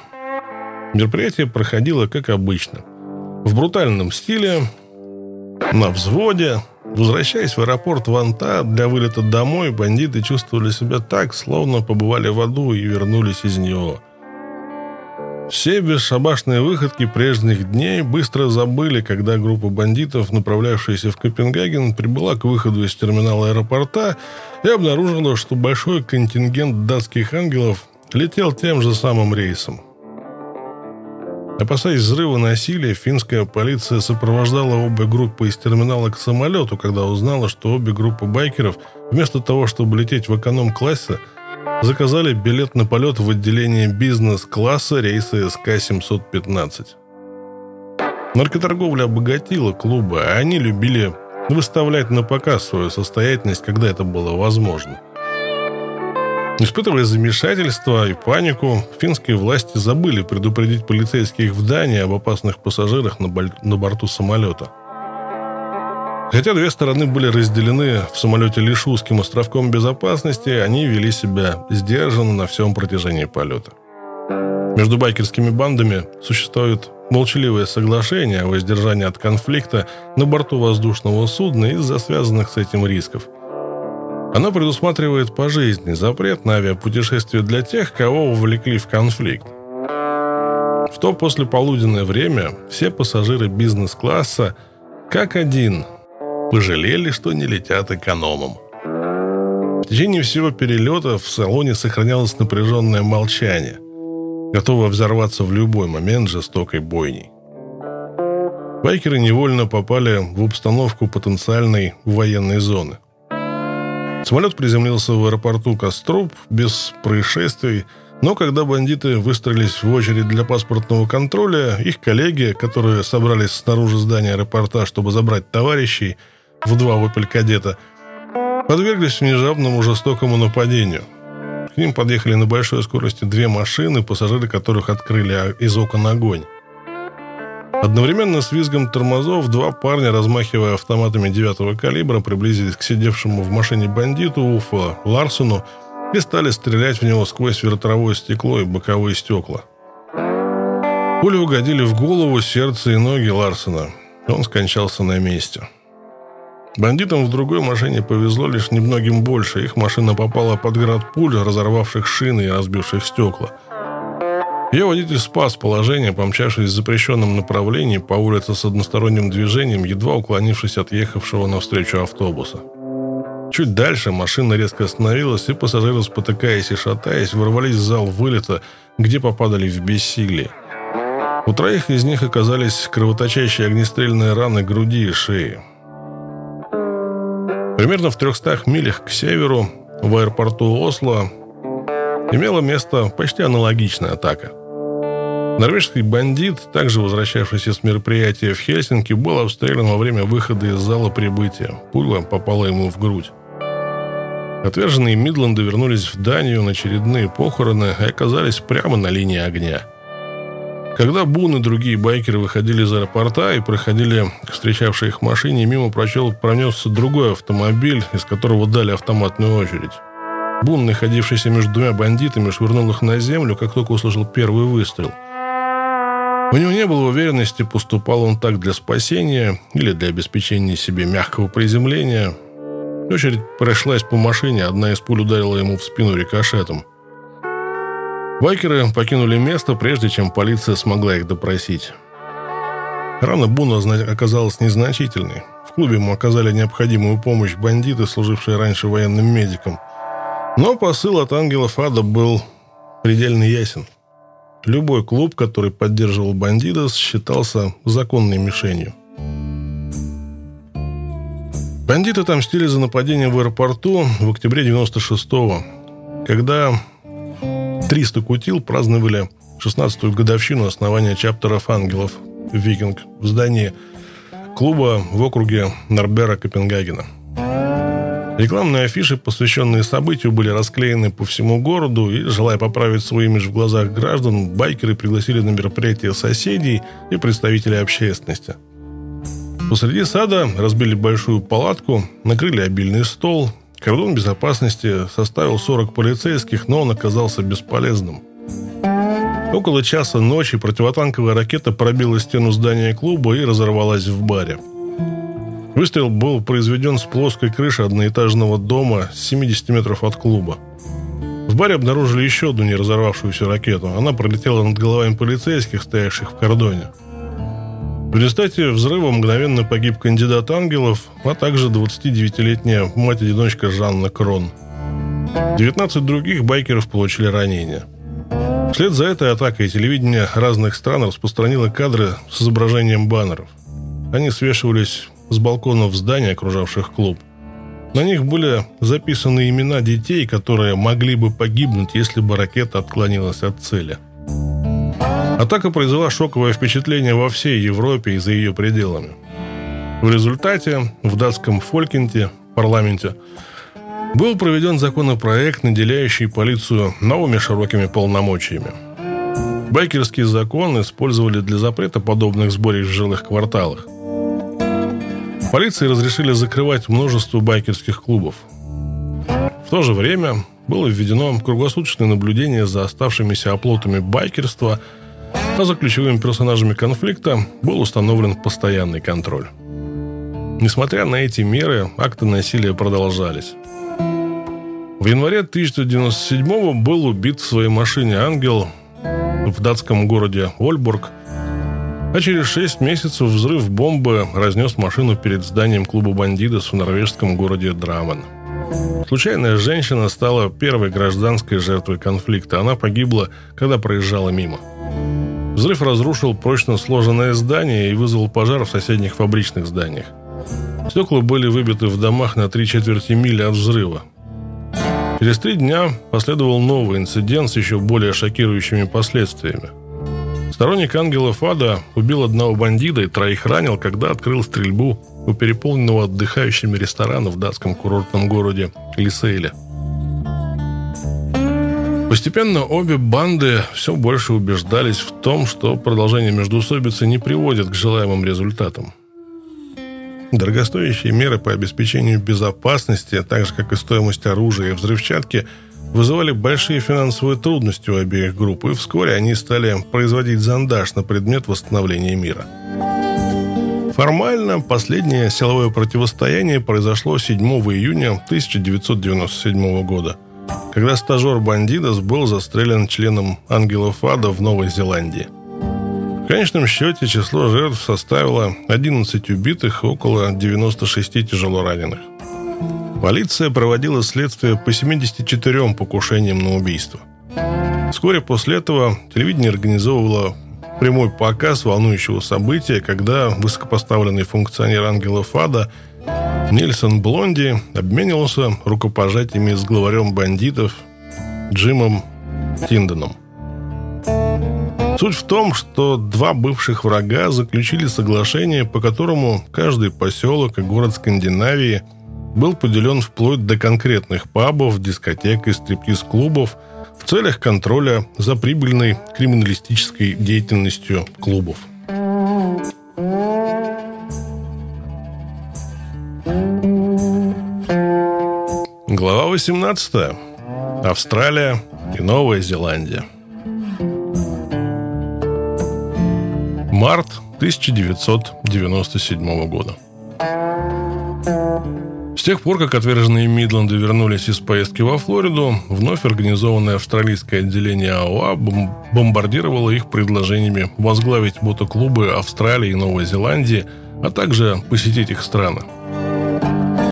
Мероприятие проходило как обычно. В брутальном стиле на взводе. Возвращаясь в аэропорт Ванта для вылета домой, бандиты чувствовали себя так, словно побывали в аду и вернулись из него. Все бесшабашные выходки прежних дней быстро забыли, когда группа бандитов, направлявшаяся в Копенгаген, прибыла к выходу из терминала аэропорта и обнаружила, что большой контингент датских ангелов летел тем же самым рейсом. Опасаясь взрыва насилия, финская полиция сопровождала обе группы из терминала к самолету, когда узнала, что обе группы байкеров, вместо того, чтобы лететь в эконом-классе, заказали билет на полет в отделение бизнес-класса рейса СК-715. Наркоторговля обогатила клубы, а они любили выставлять на показ свою состоятельность, когда это было возможно – Испытывая замешательство и панику, финские власти забыли предупредить полицейских в Дании об опасных пассажирах на, боль... на борту самолета. Хотя две стороны были разделены в самолете лишь узким островком безопасности, они вели себя сдержанно на всем протяжении полета. Между байкерскими бандами существует молчаливое соглашение о воздержании от конфликта на борту воздушного судна из-за связанных с этим рисков – оно предусматривает пожизненный запрет на авиапутешествие для тех, кого увлекли в конфликт. В то послеполуденное время все пассажиры бизнес-класса, как один, пожалели, что не летят экономом. В течение всего перелета в салоне сохранялось напряженное молчание, готовое взорваться в любой момент жестокой бойней. Байкеры невольно попали в обстановку потенциальной военной зоны. Самолет приземлился в аэропорту Костроп без происшествий, но когда бандиты выстроились в очередь для паспортного контроля, их коллеги, которые собрались снаружи здания аэропорта, чтобы забрать товарищей в два «Опель Кадета», подверглись внезапному жестокому нападению. К ним подъехали на большой скорости две машины, пассажиры которых открыли из окон огонь. Одновременно с визгом тормозов два парня, размахивая автоматами девятого калибра, приблизились к сидевшему в машине бандиту Уфа Ларсону и стали стрелять в него сквозь ветровое стекло и боковые стекла. Пули угодили в голову, сердце и ноги Ларсона. Он скончался на месте. Бандитам в другой машине повезло лишь немногим больше. Их машина попала под град пуль, разорвавших шины и разбивших стекла – ее водитель спас положение, помчавшись в запрещенном направлении по улице с односторонним движением, едва уклонившись от ехавшего навстречу автобуса. Чуть дальше машина резко остановилась, и пассажиры, спотыкаясь и шатаясь, ворвались в зал вылета, где попадали в бессилие. У троих из них оказались кровоточащие огнестрельные раны груди и шеи. Примерно в 300 милях к северу, в аэропорту Осло, имела место почти аналогичная атака – Норвежский бандит, также возвращавшийся с мероприятия в Хельсинки, был обстрелян во время выхода из зала прибытия. Пуля попала ему в грудь. Отверженные Мидленды вернулись в Данию на очередные похороны и оказались прямо на линии огня. Когда Бун и другие байкеры выходили из аэропорта и проходили к встречавшей их машине, мимо прочел пронесся другой автомобиль, из которого дали автоматную очередь. Бун, находившийся между двумя бандитами, швырнул их на землю, как только услышал первый выстрел – у него не было уверенности, поступал он так для спасения или для обеспечения себе мягкого приземления. Очередь прошлась по машине, одна из пуль ударила ему в спину рикошетом. Байкеры покинули место, прежде чем полиция смогла их допросить. Рана Буна оказалась незначительной. В клубе ему оказали необходимую помощь бандиты, служившие раньше военным медиком. Но посыл от ангелов ада был предельно ясен. Любой клуб, который поддерживал бандитов, считался законной мишенью. Бандиты отомстили за нападение в аэропорту в октябре 96-го, когда 300 кутил праздновали 16-ю годовщину основания чаптеров ангелов «Викинг» в здании клуба в округе Норбера Копенгагена. Рекламные афиши, посвященные событию, были расклеены по всему городу, и, желая поправить свой имидж в глазах граждан, байкеры пригласили на мероприятие соседей и представителей общественности – Посреди сада разбили большую палатку, накрыли обильный стол. Кордон безопасности составил 40 полицейских, но он оказался бесполезным. Около часа ночи противотанковая ракета пробила стену здания клуба и разорвалась в баре. Выстрел был произведен с плоской крыши одноэтажного дома с 70 метров от клуба. В баре обнаружили еще одну не разорвавшуюся ракету. Она пролетела над головами полицейских, стоявших в кордоне. В результате взрыва мгновенно погиб кандидат ангелов, а также 29-летняя мать-одиночка Жанна Крон. 19 других байкеров получили ранения. Вслед за этой атакой телевидение разных стран распространило кадры с изображением баннеров. Они свешивались с балконов зданий, окружавших клуб. На них были записаны имена детей, которые могли бы погибнуть, если бы ракета отклонилась от цели – Атака произвела шоковое впечатление во всей Европе и за ее пределами. В результате в датском Фолькенте, парламенте, был проведен законопроект, наделяющий полицию новыми широкими полномочиями. Байкерский закон использовали для запрета подобных сборищ в жилых кварталах. Полиции разрешили закрывать множество байкерских клубов. В то же время было введено круглосуточное наблюдение за оставшимися оплотами байкерства – а за ключевыми персонажами конфликта был установлен постоянный контроль. Несмотря на эти меры, акты насилия продолжались. В январе 1997 был убит в своей машине ангел в датском городе Ольбург, а через шесть месяцев взрыв бомбы разнес машину перед зданием клуба «Бандитос» в норвежском городе Драман. Случайная женщина стала первой гражданской жертвой конфликта. Она погибла, когда проезжала мимо – Взрыв разрушил прочно сложенное здание и вызвал пожар в соседних фабричных зданиях. Стекла были выбиты в домах на три четверти мили от взрыва. Через три дня последовал новый инцидент с еще более шокирующими последствиями. Сторонник ангелов ада убил одного бандита и троих ранил, когда открыл стрельбу у переполненного отдыхающими ресторана в датском курортном городе Лисейле – Постепенно обе банды все больше убеждались в том, что продолжение междоусобицы не приводит к желаемым результатам. Дорогостоящие меры по обеспечению безопасности, а так же как и стоимость оружия и взрывчатки, вызывали большие финансовые трудности у обеих групп, и вскоре они стали производить зондаж на предмет восстановления мира. Формально последнее силовое противостояние произошло 7 июня 1997 года – когда стажер Бандидос был застрелен членом Ангелов Ада в Новой Зеландии. В конечном счете число жертв составило 11 убитых и около 96 тяжело раненых. Полиция проводила следствие по 74 покушениям на убийство. Вскоре после этого телевидение организовывало прямой показ волнующего события, когда высокопоставленный функционер Ангелов Ада Нельсон Блонди обменивался рукопожатиями с главарем бандитов Джимом Тинденом. Суть в том, что два бывших врага заключили соглашение, по которому каждый поселок и город Скандинавии был поделен вплоть до конкретных пабов, дискотек и стриптиз-клубов в целях контроля за прибыльной криминалистической деятельностью клубов – Глава 18. Австралия и Новая Зеландия. Март 1997 года. С тех пор, как отверженные Мидленды вернулись из поездки во Флориду, вновь организованное австралийское отделение АОА бомбардировало их предложениями возглавить мотоклубы Австралии и Новой Зеландии, а также посетить их страны.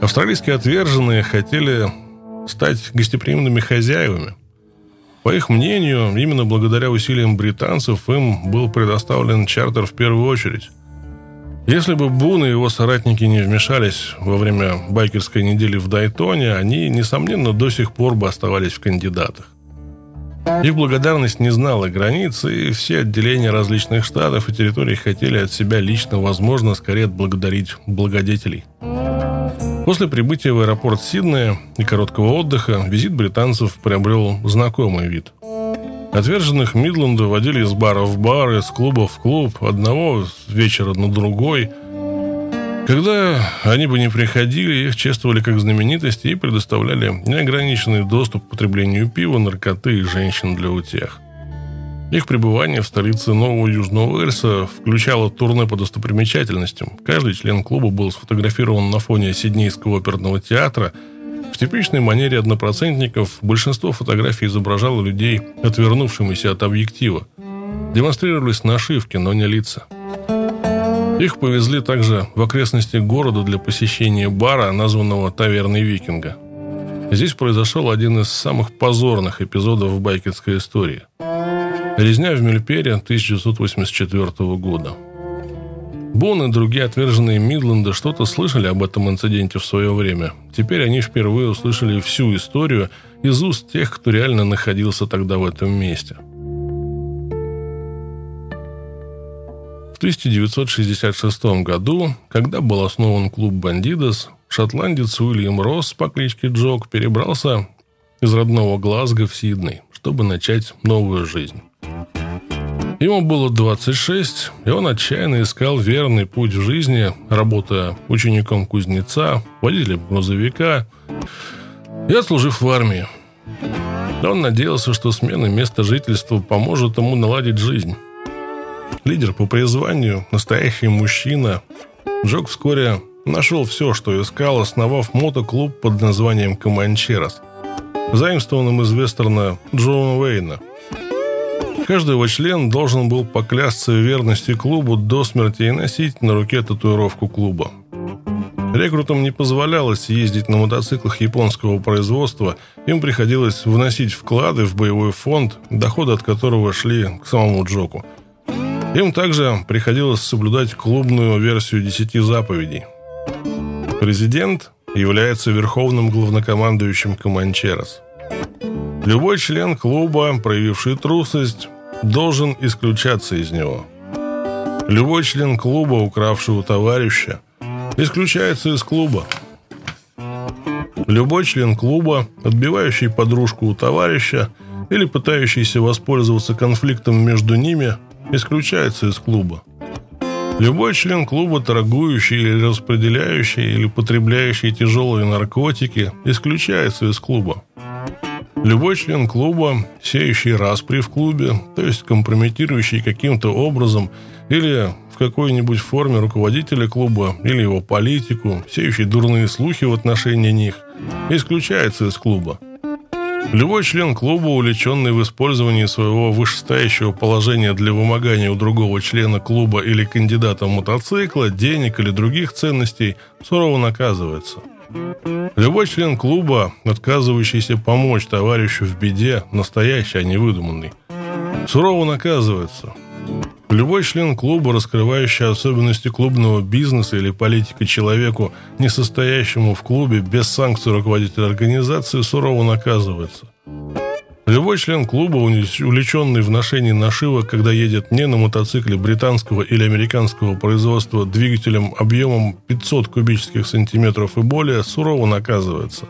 Австралийские отверженные хотели стать гостеприимными хозяевами. По их мнению, именно благодаря усилиям британцев им был предоставлен чартер в первую очередь. Если бы Бун и его соратники не вмешались во время байкерской недели в Дайтоне, они, несомненно, до сих пор бы оставались в кандидатах. Их благодарность не знала границ, и все отделения различных штатов и территорий хотели от себя лично, возможно, скорее отблагодарить благодетелей. После прибытия в аэропорт Сиднея и короткого отдыха визит британцев приобрел знакомый вид. Отверженных Мидленда водили из бара в бар, из клуба в клуб, одного вечера на другой. Когда они бы не приходили, их чествовали как знаменитости и предоставляли неограниченный доступ к потреблению пива, наркоты и женщин для утех. Их пребывание в столице Нового Южного Уэльса включало турне по достопримечательностям. Каждый член клуба был сфотографирован на фоне Сиднейского оперного театра. В типичной манере однопроцентников большинство фотографий изображало людей, отвернувшимися от объектива. Демонстрировались нашивки, но не лица. Их повезли также в окрестности города для посещения бара, названного «Таверной викинга». Здесь произошел один из самых позорных эпизодов в байкерской истории – Резня в Мельпере 1984 года. Бон и другие отверженные Мидленда что-то слышали об этом инциденте в свое время. Теперь они впервые услышали всю историю из уст тех, кто реально находился тогда в этом месте. В 1966 году, когда был основан клуб «Бандидос», шотландец Уильям Росс по кличке Джок перебрался из родного Глазго в Сидней, чтобы начать новую жизнь. Ему было 26, и он отчаянно искал верный путь в жизни, работая учеником кузнеца, водителем грузовика и отслужив в армии. Он надеялся, что смена места жительства поможет ему наладить жизнь. Лидер по призванию, настоящий мужчина, Джок вскоре нашел все, что искал, основав мотоклуб под названием «Команчерос», заимствованным из вестерна Джона Уэйна – Каждый его член должен был поклясться в верности клубу до смерти и носить на руке татуировку клуба. Рекрутам не позволялось ездить на мотоциклах японского производства, им приходилось вносить вклады в боевой фонд, доходы от которого шли к самому Джоку. Им также приходилось соблюдать клубную версию десяти заповедей. Президент является верховным главнокомандующим Команчерос. Любой член клуба, проявивший трусость, должен исключаться из него. Любой член клуба, укравший у товарища, исключается из клуба. Любой член клуба, отбивающий подружку у товарища или пытающийся воспользоваться конфликтом между ними, исключается из клуба. Любой член клуба, торгующий или распределяющий или потребляющий тяжелые наркотики, исключается из клуба. Любой член клуба, сеющий распри в клубе, то есть компрометирующий каким-то образом или в какой-нибудь форме руководителя клуба или его политику, сеющий дурные слухи в отношении них, исключается из клуба. Любой член клуба, увлеченный в использовании своего вышестоящего положения для вымогания у другого члена клуба или кандидата мотоцикла, денег или других ценностей, сурово наказывается – Любой член клуба, отказывающийся помочь товарищу в беде, настоящий, а не выдуманный, сурово наказывается. Любой член клуба, раскрывающий особенности клубного бизнеса или политики человеку, не состоящему в клубе, без санкций руководителя организации, сурово наказывается. Любой член клуба, увлеченный в ношении нашивок, когда едет не на мотоцикле британского или американского производства двигателем объемом 500 кубических сантиметров и более, сурово наказывается.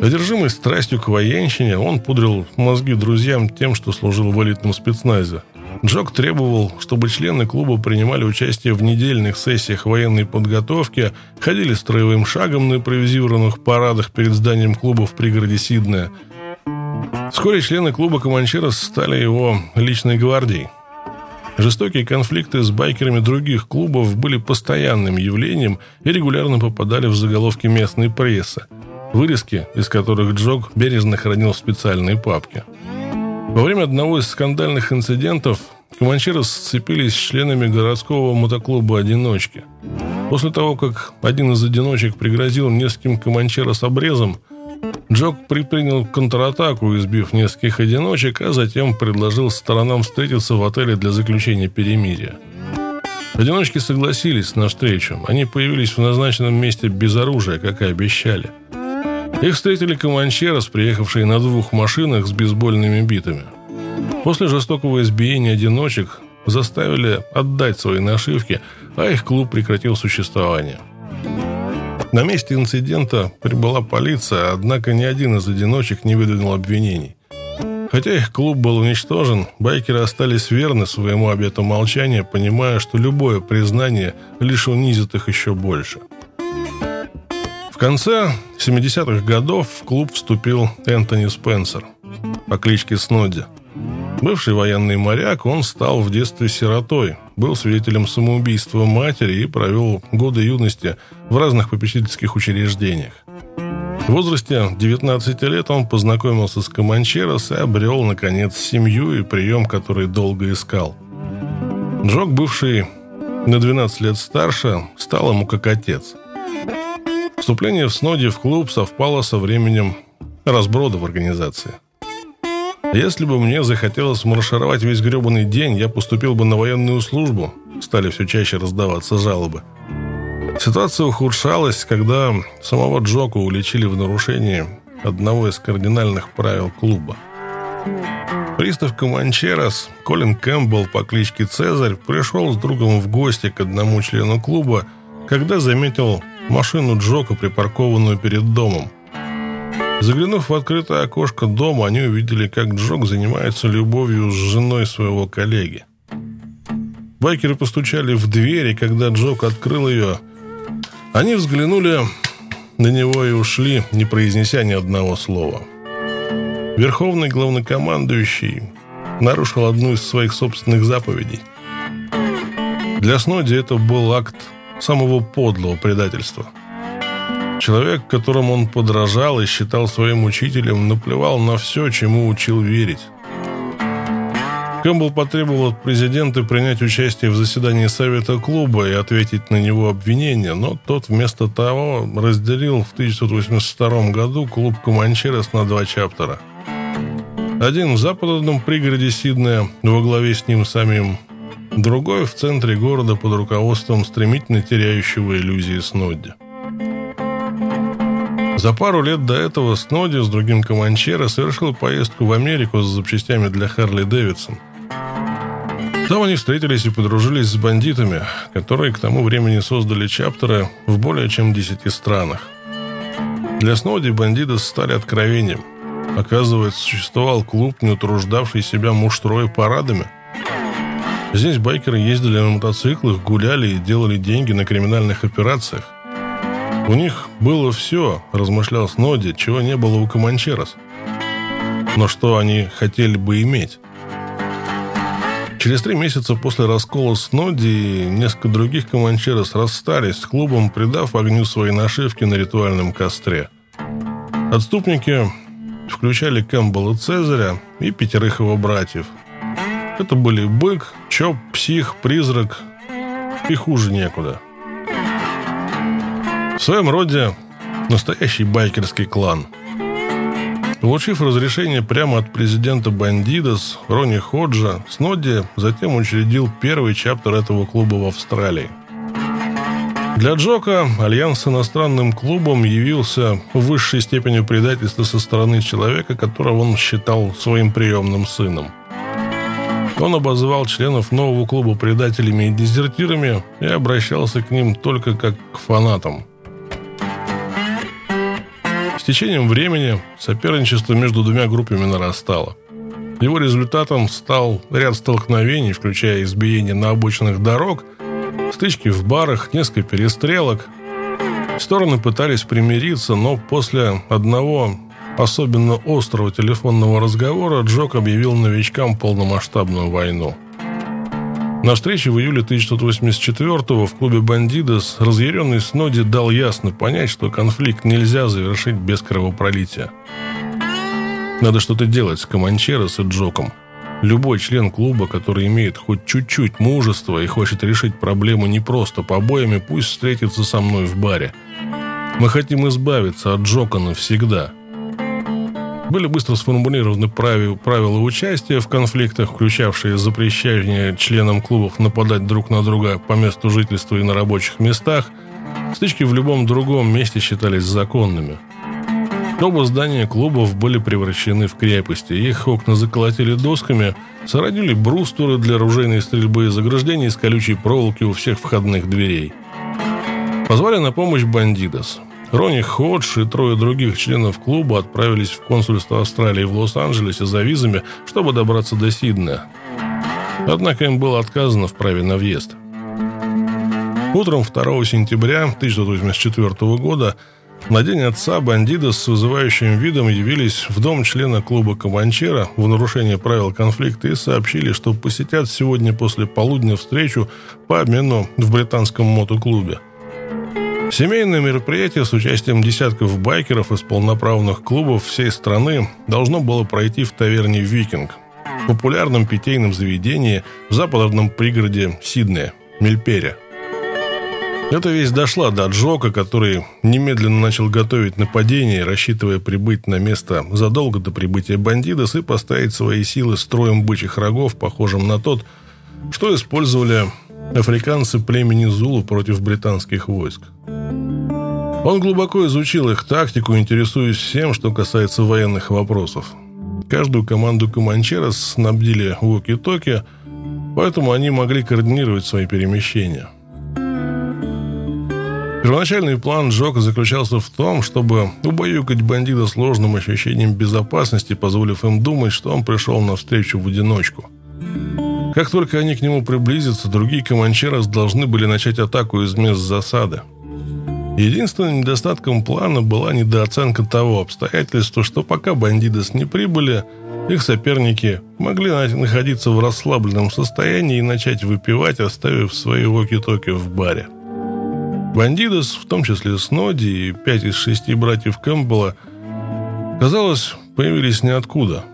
Одержимый страстью к военщине, он пудрил мозги друзьям тем, что служил в элитном спецназе. Джок требовал, чтобы члены клуба принимали участие в недельных сессиях военной подготовки, ходили строевым шагом на импровизированных парадах перед зданием клуба в пригороде Сиднея, Вскоре члены клуба Команчерос стали его личной гвардией. Жестокие конфликты с байкерами других клубов были постоянным явлением и регулярно попадали в заголовки местной прессы, вырезки из которых Джок бережно хранил в специальной папке. Во время одного из скандальных инцидентов Команчеры сцепились с членами городского мотоклуба «Одиночки». После того, как один из одиночек пригрозил нескольким Команчера с обрезом, Джок предпринял контратаку, избив нескольких одиночек, а затем предложил сторонам встретиться в отеле для заключения перемирия. Одиночки согласились на встречу. Они появились в назначенном месте без оружия, как и обещали. Их встретили команчерос, приехавшие на двух машинах с бейсбольными битами. После жестокого избиения одиночек заставили отдать свои нашивки, а их клуб прекратил существование – на месте инцидента прибыла полиция, однако ни один из одиночек не выдвинул обвинений. Хотя их клуб был уничтожен, байкеры остались верны своему обету молчания, понимая, что любое признание лишь унизит их еще больше. В конце 70-х годов в клуб вступил Энтони Спенсер по кличке Снодди. Бывший военный моряк, он стал в детстве сиротой, был свидетелем самоубийства матери и провел годы юности в разных попечительских учреждениях. В возрасте 19 лет он познакомился с Команчерос и обрел, наконец, семью и прием, который долго искал. Джок, бывший на 12 лет старше, стал ему как отец. Вступление в Сноде в клуб совпало со временем разброда в организации. Если бы мне захотелось маршировать весь гребаный день, я поступил бы на военную службу. Стали все чаще раздаваться жалобы. Ситуация ухудшалась, когда самого Джоку уличили в нарушении одного из кардинальных правил клуба. Пристав Команчерос, Колин Кэмпбелл по кличке Цезарь, пришел с другом в гости к одному члену клуба, когда заметил машину Джока, припаркованную перед домом. Заглянув в открытое окошко дома, они увидели, как Джок занимается любовью с женой своего коллеги. Байкеры постучали в дверь, и когда Джок открыл ее, они взглянули на него и ушли, не произнеся ни одного слова. Верховный главнокомандующий нарушил одну из своих собственных заповедей. Для Сноди это был акт самого подлого предательства – Человек, которому он подражал и считал своим учителем, наплевал на все, чему учил верить. Кэмпбелл потребовал от президента принять участие в заседании Совета клуба и ответить на него обвинения, но тот вместо того разделил в 1982 году клуб Команчерос на два чаптера. Один в западном пригороде Сиднея во главе с ним самим, другой в центре города под руководством стремительно теряющего иллюзии Снодди. За пару лет до этого Сноди с другим Команчеро совершил поездку в Америку с запчастями для Харли Дэвидсон. Там они встретились и подружились с бандитами, которые к тому времени создали чаптеры в более чем 10 странах. Для Сноди бандиты стали откровением. Оказывается, существовал клуб, не утруждавший себя муштрой парадами. Здесь байкеры ездили на мотоциклах, гуляли и делали деньги на криминальных операциях. У них было все, размышлял Сноди, чего не было у Команчерос. Но что они хотели бы иметь? Через три месяца после раскола Сноди и несколько других Команчерос расстались с клубом, придав огню свои нашивки на ритуальном костре. Отступники включали Кэмпбелла Цезаря и пятерых его братьев. Это были Бык, Чоп, Псих, Призрак и хуже некуда – в своем роде настоящий байкерский клан. Получив разрешение прямо от президента Бандидос Ронни Ходжа, Снодди затем учредил первый чаптер этого клуба в Австралии. Для Джока альянс с иностранным клубом явился в высшей степени предательства со стороны человека, которого он считал своим приемным сыном. Он обозвал членов нового клуба предателями и дезертирами и обращался к ним только как к фанатам – с течением времени соперничество между двумя группами нарастало. Его результатом стал ряд столкновений, включая избиение на обочинах дорог, стычки в барах, несколько перестрелок. Стороны пытались примириться, но после одного особенно острого телефонного разговора Джок объявил новичкам полномасштабную войну. На встрече в июле 1984 в клубе «Бандидос» разъяренный Сноди дал ясно понять, что конфликт нельзя завершить без кровопролития. Надо что-то делать с Команчерос и Джоком. Любой член клуба, который имеет хоть чуть-чуть мужества и хочет решить проблему не просто побоями, пусть встретится со мной в баре. Мы хотим избавиться от Джока навсегда – были быстро сформулированы правила участия в конфликтах, включавшие запрещение членам клубов нападать друг на друга по месту жительства и на рабочих местах. Стычки в любом другом месте считались законными. Оба здания клубов были превращены в крепости. Их окна заколотили досками, сородили брустуры для оружейной стрельбы и заграждений из колючей проволоки у всех входных дверей. Позвали на помощь бандитос – Ронни Ходж и трое других членов клуба отправились в консульство Австралии в Лос-Анджелесе за визами, чтобы добраться до Сиднея. Однако им было отказано в праве на въезд. Утром 2 сентября 1984 года на день отца бандиты с вызывающим видом явились в дом члена клуба Команчера в нарушение правил конфликта и сообщили, что посетят сегодня после полудня встречу по обмену в британском мотоклубе – Семейное мероприятие с участием десятков байкеров из полноправных клубов всей страны должно было пройти в таверне «Викинг», популярном питейном заведении в западном пригороде Сиднея, Мельпере. Эта весть дошла до Джока, который немедленно начал готовить нападение, рассчитывая прибыть на место задолго до прибытия бандитов и поставить свои силы строем бычьих рогов, похожим на тот, что использовали африканцы племени Зулу против британских войск. Он глубоко изучил их тактику, интересуясь всем, что касается военных вопросов. Каждую команду Команчера снабдили уоки-токи, поэтому они могли координировать свои перемещения. Первоначальный план Джока заключался в том, чтобы убаюкать бандита сложным ощущением безопасности, позволив им думать, что он пришел на встречу в одиночку. Как только они к нему приблизятся, другие команчерос должны были начать атаку из мест засады – Единственным недостатком плана была недооценка того обстоятельства, что пока бандитос не прибыли, их соперники могли находиться в расслабленном состоянии и начать выпивать, оставив свои воки-токи в баре. Бандитос, в том числе Сноди и пять из шести братьев Кэмпбелла, казалось, появились ниоткуда.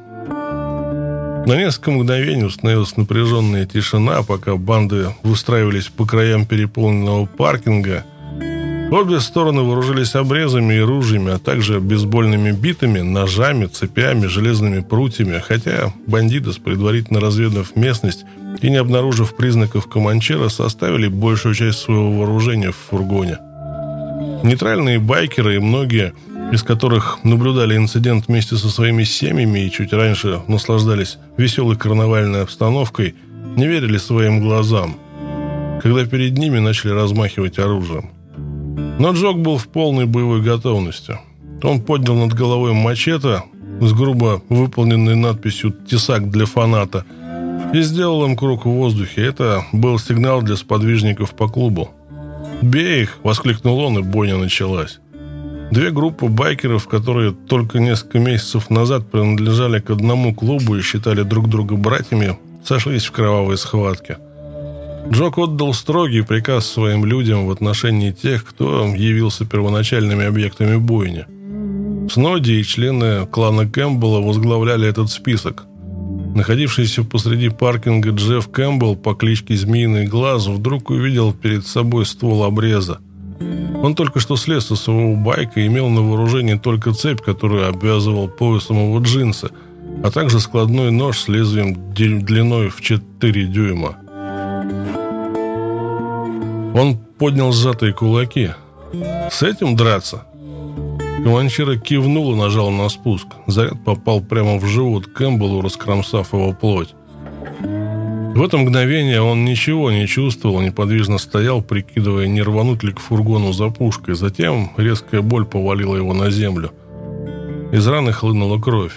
На несколько мгновений установилась напряженная тишина, пока банды выстраивались по краям переполненного паркинга – Обе стороны вооружились обрезами и ружьями, а также бейсбольными битами, ножами, цепями, железными прутьями, хотя бандиты, предварительно разведав местность и не обнаружив признаков Команчера, составили большую часть своего вооружения в фургоне. Нейтральные байкеры и многие из которых наблюдали инцидент вместе со своими семьями и чуть раньше наслаждались веселой карнавальной обстановкой, не верили своим глазам, когда перед ними начали размахивать оружием. Но Джок был в полной боевой готовности. Он поднял над головой мачете с грубо выполненной надписью «Тесак для фаната» и сделал им круг в воздухе. Это был сигнал для сподвижников по клубу. «Бей их!» – воскликнул он, и бойня началась. Две группы байкеров, которые только несколько месяцев назад принадлежали к одному клубу и считали друг друга братьями, сошлись в кровавой схватке – Джок отдал строгий приказ своим людям в отношении тех, кто явился первоначальными объектами бойни. Сноди и члены клана Кэмпбелла возглавляли этот список. Находившийся посреди паркинга Джефф Кэмпбелл по кличке Змеиный Глаз вдруг увидел перед собой ствол обреза. Он только что слез со своего байка и имел на вооружении только цепь, которую обвязывал поясом его джинсы, а также складной нож с лезвием длиной в 4 дюйма. Он поднял сжатые кулаки. «С этим драться?» Команчера кивнул и нажал на спуск. Заряд попал прямо в живот Кэмпбеллу, раскромсав его плоть. В это мгновение он ничего не чувствовал, неподвижно стоял, прикидывая, не рвануть ли к фургону за пушкой. Затем резкая боль повалила его на землю. Из раны хлынула кровь.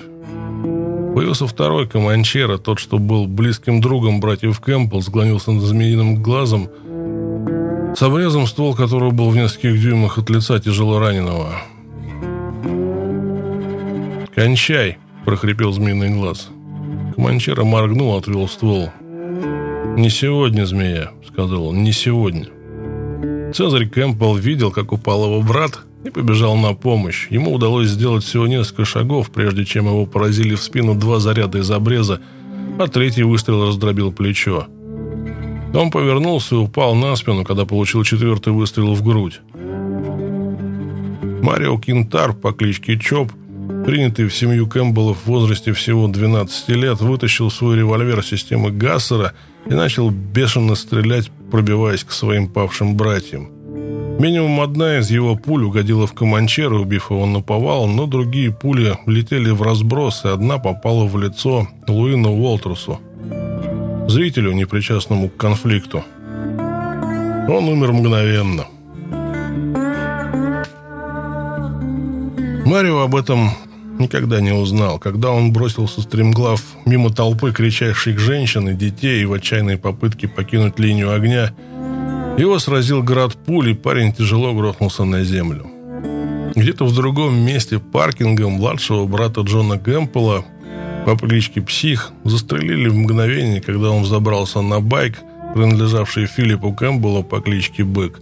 Появился второй команчера, тот, что был близким другом братьев Кэмпбелл, склонился над змеиным глазом – с обрезом, ствол которого был в нескольких дюймах от лица тяжело раненого. «Кончай!» – прохрипел змеиный глаз. Команчера моргнул, отвел ствол. «Не сегодня, змея», — сказал он, — «не сегодня». Цезарь Кэмпбелл видел, как упал его брат, и побежал на помощь. Ему удалось сделать всего несколько шагов, прежде чем его поразили в спину два заряда из обреза, а третий выстрел раздробил плечо. Он повернулся и упал на спину, когда получил четвертый выстрел в грудь. Марио Кинтар по кличке Чоп, принятый в семью Кэмпбеллов в возрасте всего 12 лет, вытащил свой револьвер системы Гассера и начал бешено стрелять, пробиваясь к своим павшим братьям. Минимум одна из его пуль угодила в Команчера, убив его на повал, но другие пули летели в разброс, и одна попала в лицо Луину Уолтерсу, зрителю, непричастному к конфликту. Он умер мгновенно. Марио об этом никогда не узнал. Когда он бросился стремглав мимо толпы кричащих женщин и детей в отчаянной попытке покинуть линию огня – его сразил град пуль, и парень тяжело грохнулся на землю. Где-то в другом месте паркинга младшего брата Джона Гэмпела по кличке Псих застрелили в мгновение, когда он взобрался на байк, принадлежавший Филиппу Кэмпбеллу по кличке Бык.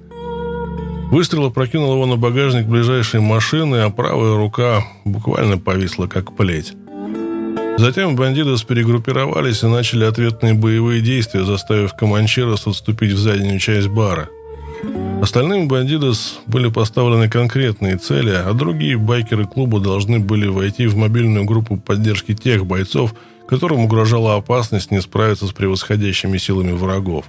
Выстрел опрокинул его на багажник ближайшей машины, а правая рука буквально повисла как плеть. Затем бандиты перегруппировались и начали ответные боевые действия, заставив Команчерос отступить в заднюю часть бара. Остальным бандитос были поставлены конкретные цели, а другие байкеры клуба должны были войти в мобильную группу поддержки тех бойцов, которым угрожала опасность не справиться с превосходящими силами врагов.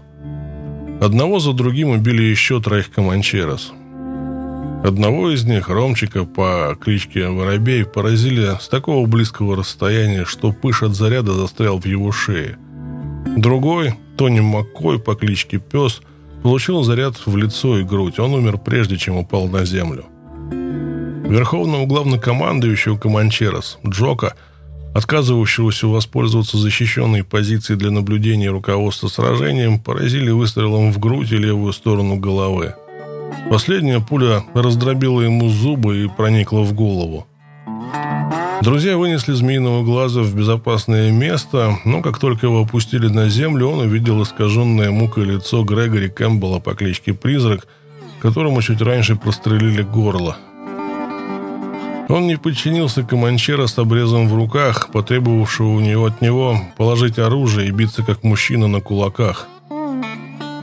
Одного за другим убили еще троих команчерос. Одного из них, Ромчика по кличке Воробей, поразили с такого близкого расстояния, что пыш от заряда застрял в его шее. Другой, Тони Маккой по кличке Пес, получил заряд в лицо и грудь. Он умер прежде, чем упал на землю. Верховного главнокомандующего Команчерос, Джока, отказывающегося воспользоваться защищенной позицией для наблюдения руководства сражением, поразили выстрелом в грудь и левую сторону головы. Последняя пуля раздробила ему зубы и проникла в голову. Друзья вынесли змеиного глаза в безопасное место, но как только его опустили на землю, он увидел искаженное мукой лицо Грегори Кэмпбелла по кличке Призрак, которому чуть раньше прострелили горло. Он не подчинился Команчера с обрезом в руках, потребовавшего у него от него положить оружие и биться как мужчина на кулаках.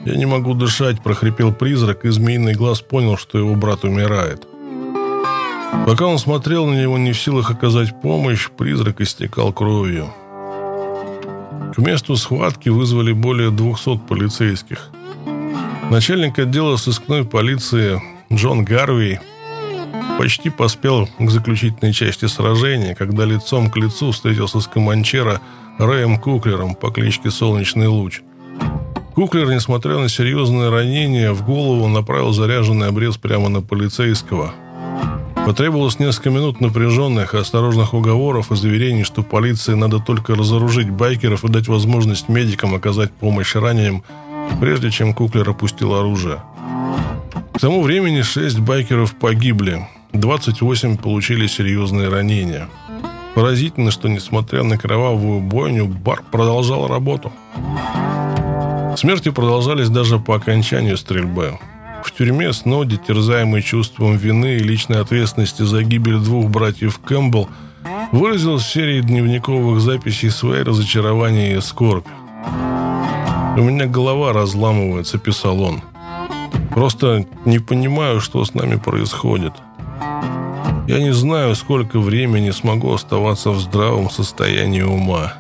«Я не могу дышать», – прохрипел призрак, и змеиный глаз понял, что его брат умирает. Пока он смотрел на него, не в силах оказать помощь, призрак истекал кровью. К месту схватки вызвали более 200 полицейских. Начальник отдела сыскной полиции Джон Гарвей почти поспел к заключительной части сражения, когда лицом к лицу встретился с команчера Рэем Куклером по кличке Солнечный Луч. Куклер, несмотря на серьезное ранение, в голову направил заряженный обрез прямо на полицейского. Потребовалось несколько минут напряженных и осторожных уговоров и заверений, что полиции надо только разоружить байкеров и дать возможность медикам оказать помощь раненым, прежде чем Куклер опустил оружие. К тому времени шесть байкеров погибли, 28 получили серьезные ранения. Поразительно, что несмотря на кровавую бойню, бар продолжал работу. Смерти продолжались даже по окончанию стрельбы. В тюрьме Сноуди, терзаемый чувством вины и личной ответственности за гибель двух братьев Кэмпбелл, выразил в серии дневниковых записей свои разочарования и скорбь. «У меня голова разламывается», — писал он. «Просто не понимаю, что с нами происходит. Я не знаю, сколько времени смогу оставаться в здравом состоянии ума».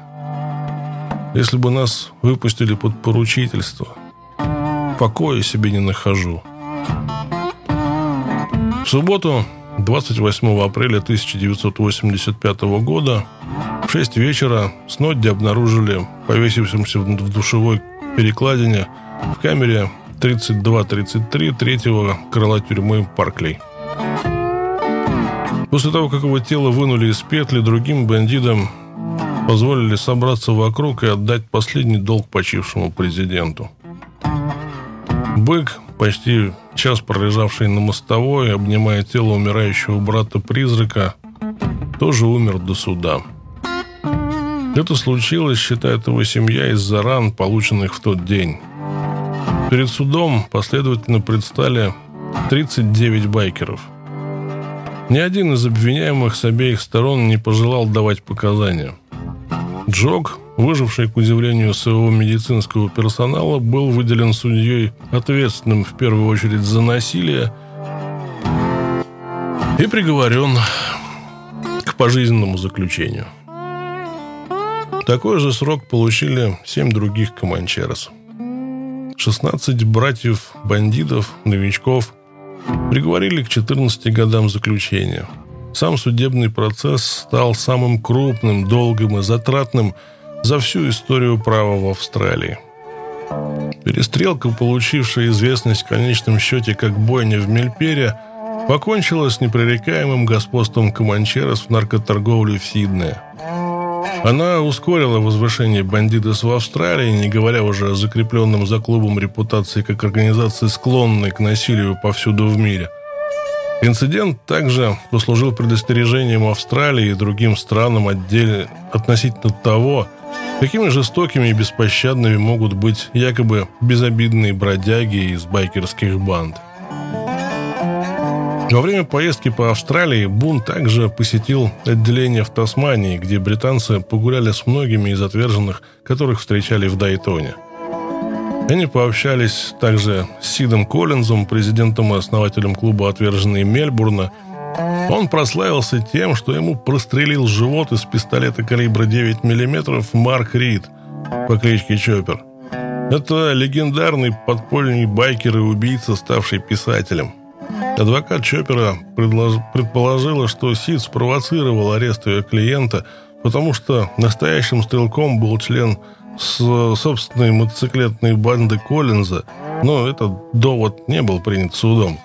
Если бы нас выпустили под поручительство, покоя себе не нахожу. В субботу, 28 апреля 1985 года, в 6 вечера Снодди обнаружили повесившимся в душевой перекладине в камере 32-33 третьего крыла тюрьмы Парклей. После того, как его тело вынули из петли, другим бандитам позволили собраться вокруг и отдать последний долг почившему президенту. Бык, почти час пролежавший на мостовой, обнимая тело умирающего брата-призрака, тоже умер до суда. Это случилось, считает его семья, из-за ран, полученных в тот день. Перед судом последовательно предстали 39 байкеров. Ни один из обвиняемых с обеих сторон не пожелал давать показания. Джок, выживший, к удивлению своего медицинского персонала, был выделен судьей ответственным в первую очередь за насилие и приговорен к пожизненному заключению. Такой же срок получили семь других команчерос. 16 братьев-бандитов, новичков, приговорили к 14 годам заключения. Сам судебный процесс стал самым крупным, долгим и затратным за всю историю права в Австралии. Перестрелка, получившая известность в конечном счете как бойня в Мельпере, покончила с непререкаемым господством Команчерос в наркоторговле в Сиднее. Она ускорила возвышение бандитов в Австралии, не говоря уже о закрепленном за клубом репутации как организации, склонной к насилию повсюду в мире. Инцидент также послужил предостережением Австралии и другим странам отделе относительно того, какими жестокими и беспощадными могут быть якобы безобидные бродяги из байкерских банд – во время поездки по Австралии Бун также посетил отделение в Тасмании, где британцы погуляли с многими из отверженных, которых встречали в Дайтоне. Они пообщались также с Сидом Коллинзом, президентом и основателем клуба «Отверженные Мельбурна». Он прославился тем, что ему прострелил живот из пистолета калибра 9 мм Марк Рид по кличке Чоппер. Это легендарный подпольный байкер и убийца, ставший писателем. Адвокат предлож... предположила, что Сид спровоцировал арест ее клиента, потому что настоящим стрелком был член собственной мотоциклетной банды Коллинза, но этот довод не был принят судом.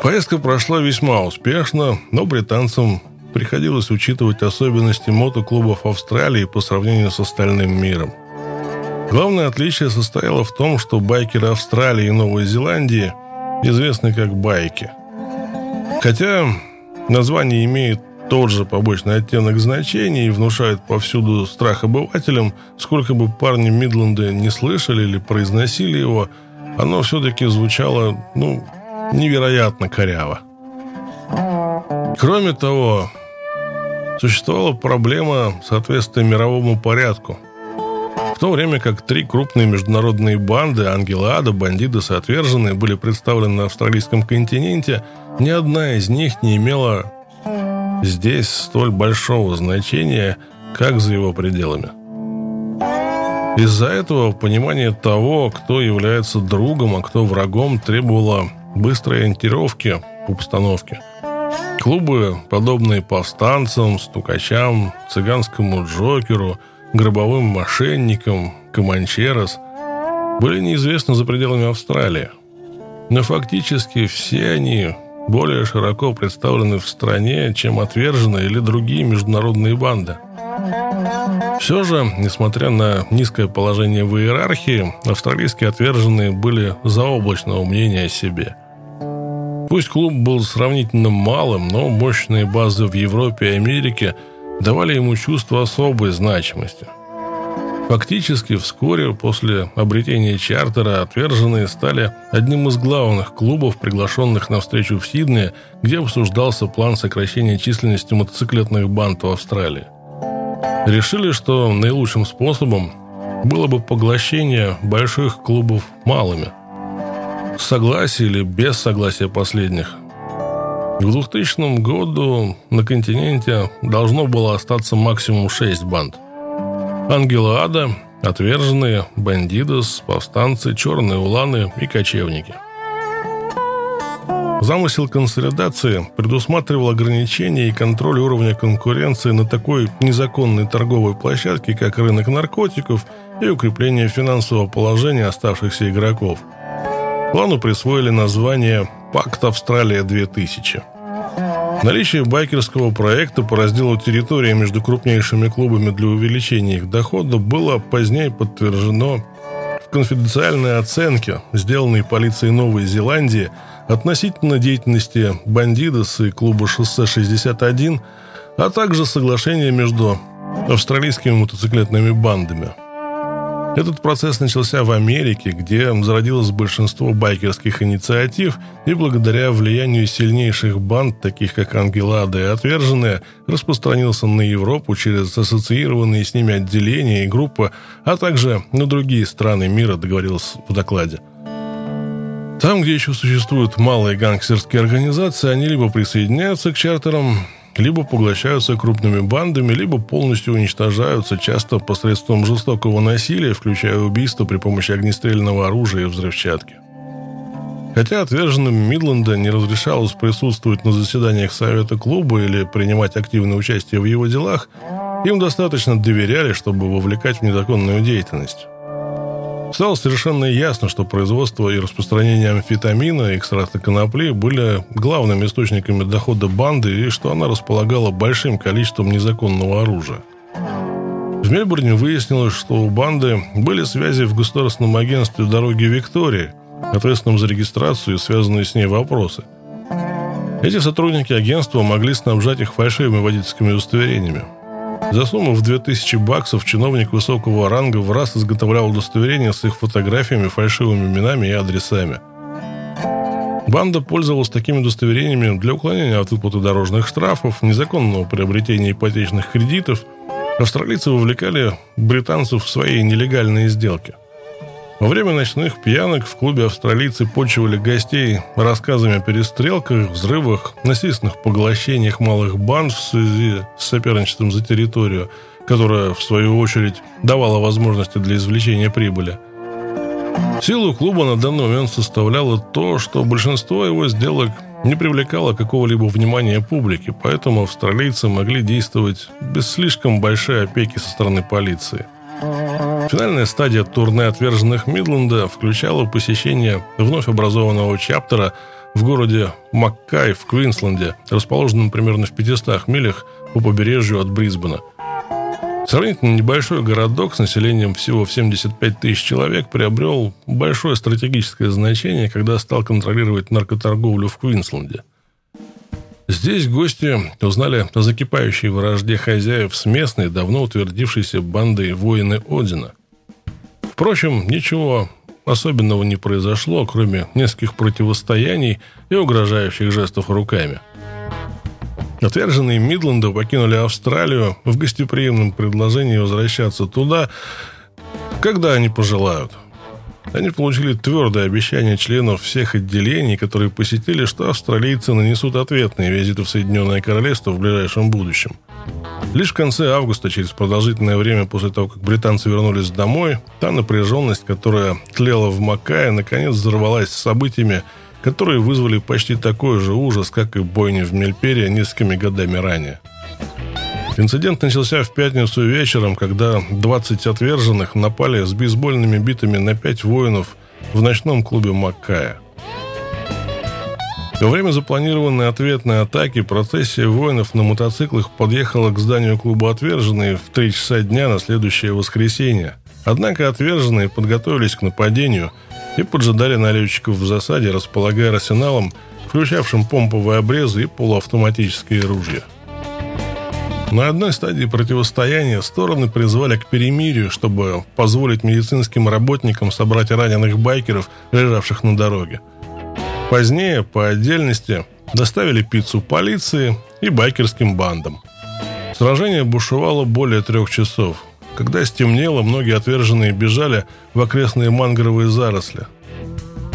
Поездка прошла весьма успешно, но британцам приходилось учитывать особенности мотоклубов Австралии по сравнению с остальным миром. Главное отличие состояло в том, что байкеры Австралии и Новой Зеландии – известны как байки. Хотя название имеет тот же побочный оттенок значения и внушает повсюду страх обывателям, сколько бы парни Мидленда не слышали или произносили его, оно все-таки звучало, ну, невероятно коряво. Кроме того, существовала проблема соответствия мировому порядку – в то время как три крупные международные банды Ангелы Ада, Бандиты и Отверженные были представлены на австралийском континенте, ни одна из них не имела здесь столь большого значения, как за его пределами. Из-за этого понимание того, кто является другом, а кто врагом, требовало быстрой ориентировки в обстановке. Клубы, подобные повстанцам, стукачам, цыганскому Джокеру – гробовым мошенникам, команчерос, были неизвестны за пределами Австралии. Но фактически все они более широко представлены в стране, чем отверженные или другие международные банды. Все же, несмотря на низкое положение в иерархии, австралийские отверженные были заоблачного мнения о себе. Пусть клуб был сравнительно малым, но мощные базы в Европе и Америке – давали ему чувство особой значимости. Фактически вскоре после обретения чартера отверженные стали одним из главных клубов, приглашенных на встречу в Сиднее, где обсуждался план сокращения численности мотоциклетных банд в Австралии. Решили, что наилучшим способом было бы поглощение больших клубов малыми. С согласия или без согласия последних к 2000 году на континенте должно было остаться максимум 6 банд. Ангелы Ада, Отверженные, Бандидос, Повстанцы, Черные Уланы и Кочевники. Замысел консолидации предусматривал ограничение и контроль уровня конкуренции на такой незаконной торговой площадке, как рынок наркотиков и укрепление финансового положения оставшихся игроков. Плану присвоили название Пакт Австралия-2000. Наличие байкерского проекта по разделу территории между крупнейшими клубами для увеличения их дохода было позднее подтверждено в конфиденциальной оценке, сделанной полицией Новой Зеландии относительно деятельности «Бандидос» и клуба «Шоссе-61», а также соглашение между австралийскими мотоциклетными бандами. Этот процесс начался в Америке, где зародилось большинство байкерских инициатив, и благодаря влиянию сильнейших банд, таких как Ангелада и Отверженные, распространился на Европу через ассоциированные с ними отделения и группы, а также на другие страны мира, договорилось в докладе. Там, где еще существуют малые гангстерские организации, они либо присоединяются к чартерам, либо поглощаются крупными бандами, либо полностью уничтожаются, часто посредством жестокого насилия, включая убийство при помощи огнестрельного оружия и взрывчатки. Хотя отверженным Мидленда не разрешалось присутствовать на заседаниях Совета клуба или принимать активное участие в его делах, им достаточно доверяли, чтобы вовлекать в незаконную деятельность. Стало совершенно ясно, что производство и распространение амфетамина и экстракта конопли были главными источниками дохода банды и что она располагала большим количеством незаконного оружия. В Мельбурне выяснилось, что у банды были связи в государственном агентстве «Дороги Виктории», ответственном за регистрацию и связанные с ней вопросы. Эти сотрудники агентства могли снабжать их фальшивыми водительскими удостоверениями – за сумму в 2000 баксов чиновник высокого ранга в раз изготовлял удостоверения с их фотографиями, фальшивыми именами и адресами. Банда пользовалась такими удостоверениями для уклонения от выплаты дорожных штрафов, незаконного приобретения ипотечных кредитов. Австралийцы вовлекали британцев в свои нелегальные сделки – во время ночных пьянок в клубе австралийцы почивали гостей рассказами о перестрелках, взрывах, насильственных поглощениях малых банд в связи с соперничеством за территорию, которая, в свою очередь, давала возможности для извлечения прибыли. Силу клуба на данный момент составляло то, что большинство его сделок не привлекало какого-либо внимания публики, поэтому австралийцы могли действовать без слишком большой опеки со стороны полиции – Финальная стадия турне отверженных Мидленда включала посещение вновь образованного чаптера в городе Маккай в Квинсленде, расположенном примерно в 500 милях по побережью от Брисбена. Сравнительно небольшой городок с населением всего в 75 тысяч человек приобрел большое стратегическое значение, когда стал контролировать наркоторговлю в Квинсленде – Здесь гости узнали о закипающей вражде хозяев с местной, давно утвердившейся бандой воины Одина. Впрочем, ничего особенного не произошло, кроме нескольких противостояний и угрожающих жестов руками. Отверженные Мидленда покинули Австралию в гостеприимном предложении возвращаться туда, когда они пожелают – они получили твердое обещание членов всех отделений, которые посетили, что австралийцы нанесут ответные визиты в Соединенное Королевство в ближайшем будущем. Лишь в конце августа, через продолжительное время после того, как британцы вернулись домой, та напряженность, которая тлела в Макае, наконец взорвалась событиями, которые вызвали почти такой же ужас, как и бойни в Мельпере несколькими годами ранее. Инцидент начался в пятницу вечером, когда 20 отверженных напали с бейсбольными битами на пять воинов в ночном клубе Маккая. Во время запланированной ответной атаки процессия воинов на мотоциклах подъехала к зданию клуба «Отверженные» в 3 часа дня на следующее воскресенье. Однако отверженные подготовились к нападению и поджидали налетчиков в засаде, располагая арсеналом, включавшим помповые обрезы и полуавтоматические ружья – на одной стадии противостояния стороны призвали к перемирию, чтобы позволить медицинским работникам собрать раненых байкеров, лежавших на дороге. Позднее, по отдельности, доставили пиццу полиции и байкерским бандам. Сражение бушевало более трех часов. Когда стемнело, многие отверженные бежали в окрестные мангровые заросли.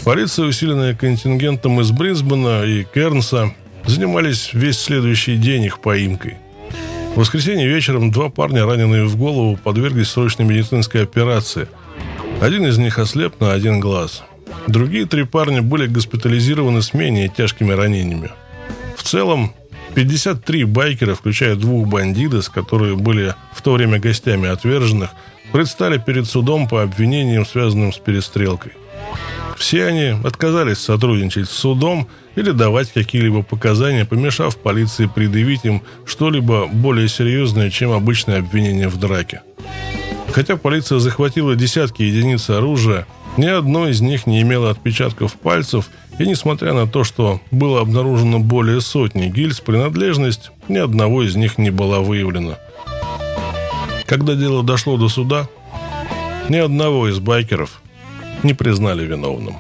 Полиция, усиленная контингентом из Брисбена и Кернса, занимались весь следующий день их поимкой – в воскресенье вечером два парня, раненые в голову, подверглись срочной медицинской операции. Один из них ослеп на один глаз. Другие три парня были госпитализированы с менее тяжкими ранениями. В целом, 53 байкера, включая двух бандитов, которые были в то время гостями отверженных, предстали перед судом по обвинениям, связанным с перестрелкой. Все они отказались сотрудничать с судом или давать какие-либо показания, помешав полиции предъявить им что-либо более серьезное, чем обычное обвинение в драке. Хотя полиция захватила десятки единиц оружия, ни одно из них не имело отпечатков пальцев, и несмотря на то, что было обнаружено более сотни гильз, принадлежность ни одного из них не была выявлена. Когда дело дошло до суда, ни одного из байкеров не признали виновным.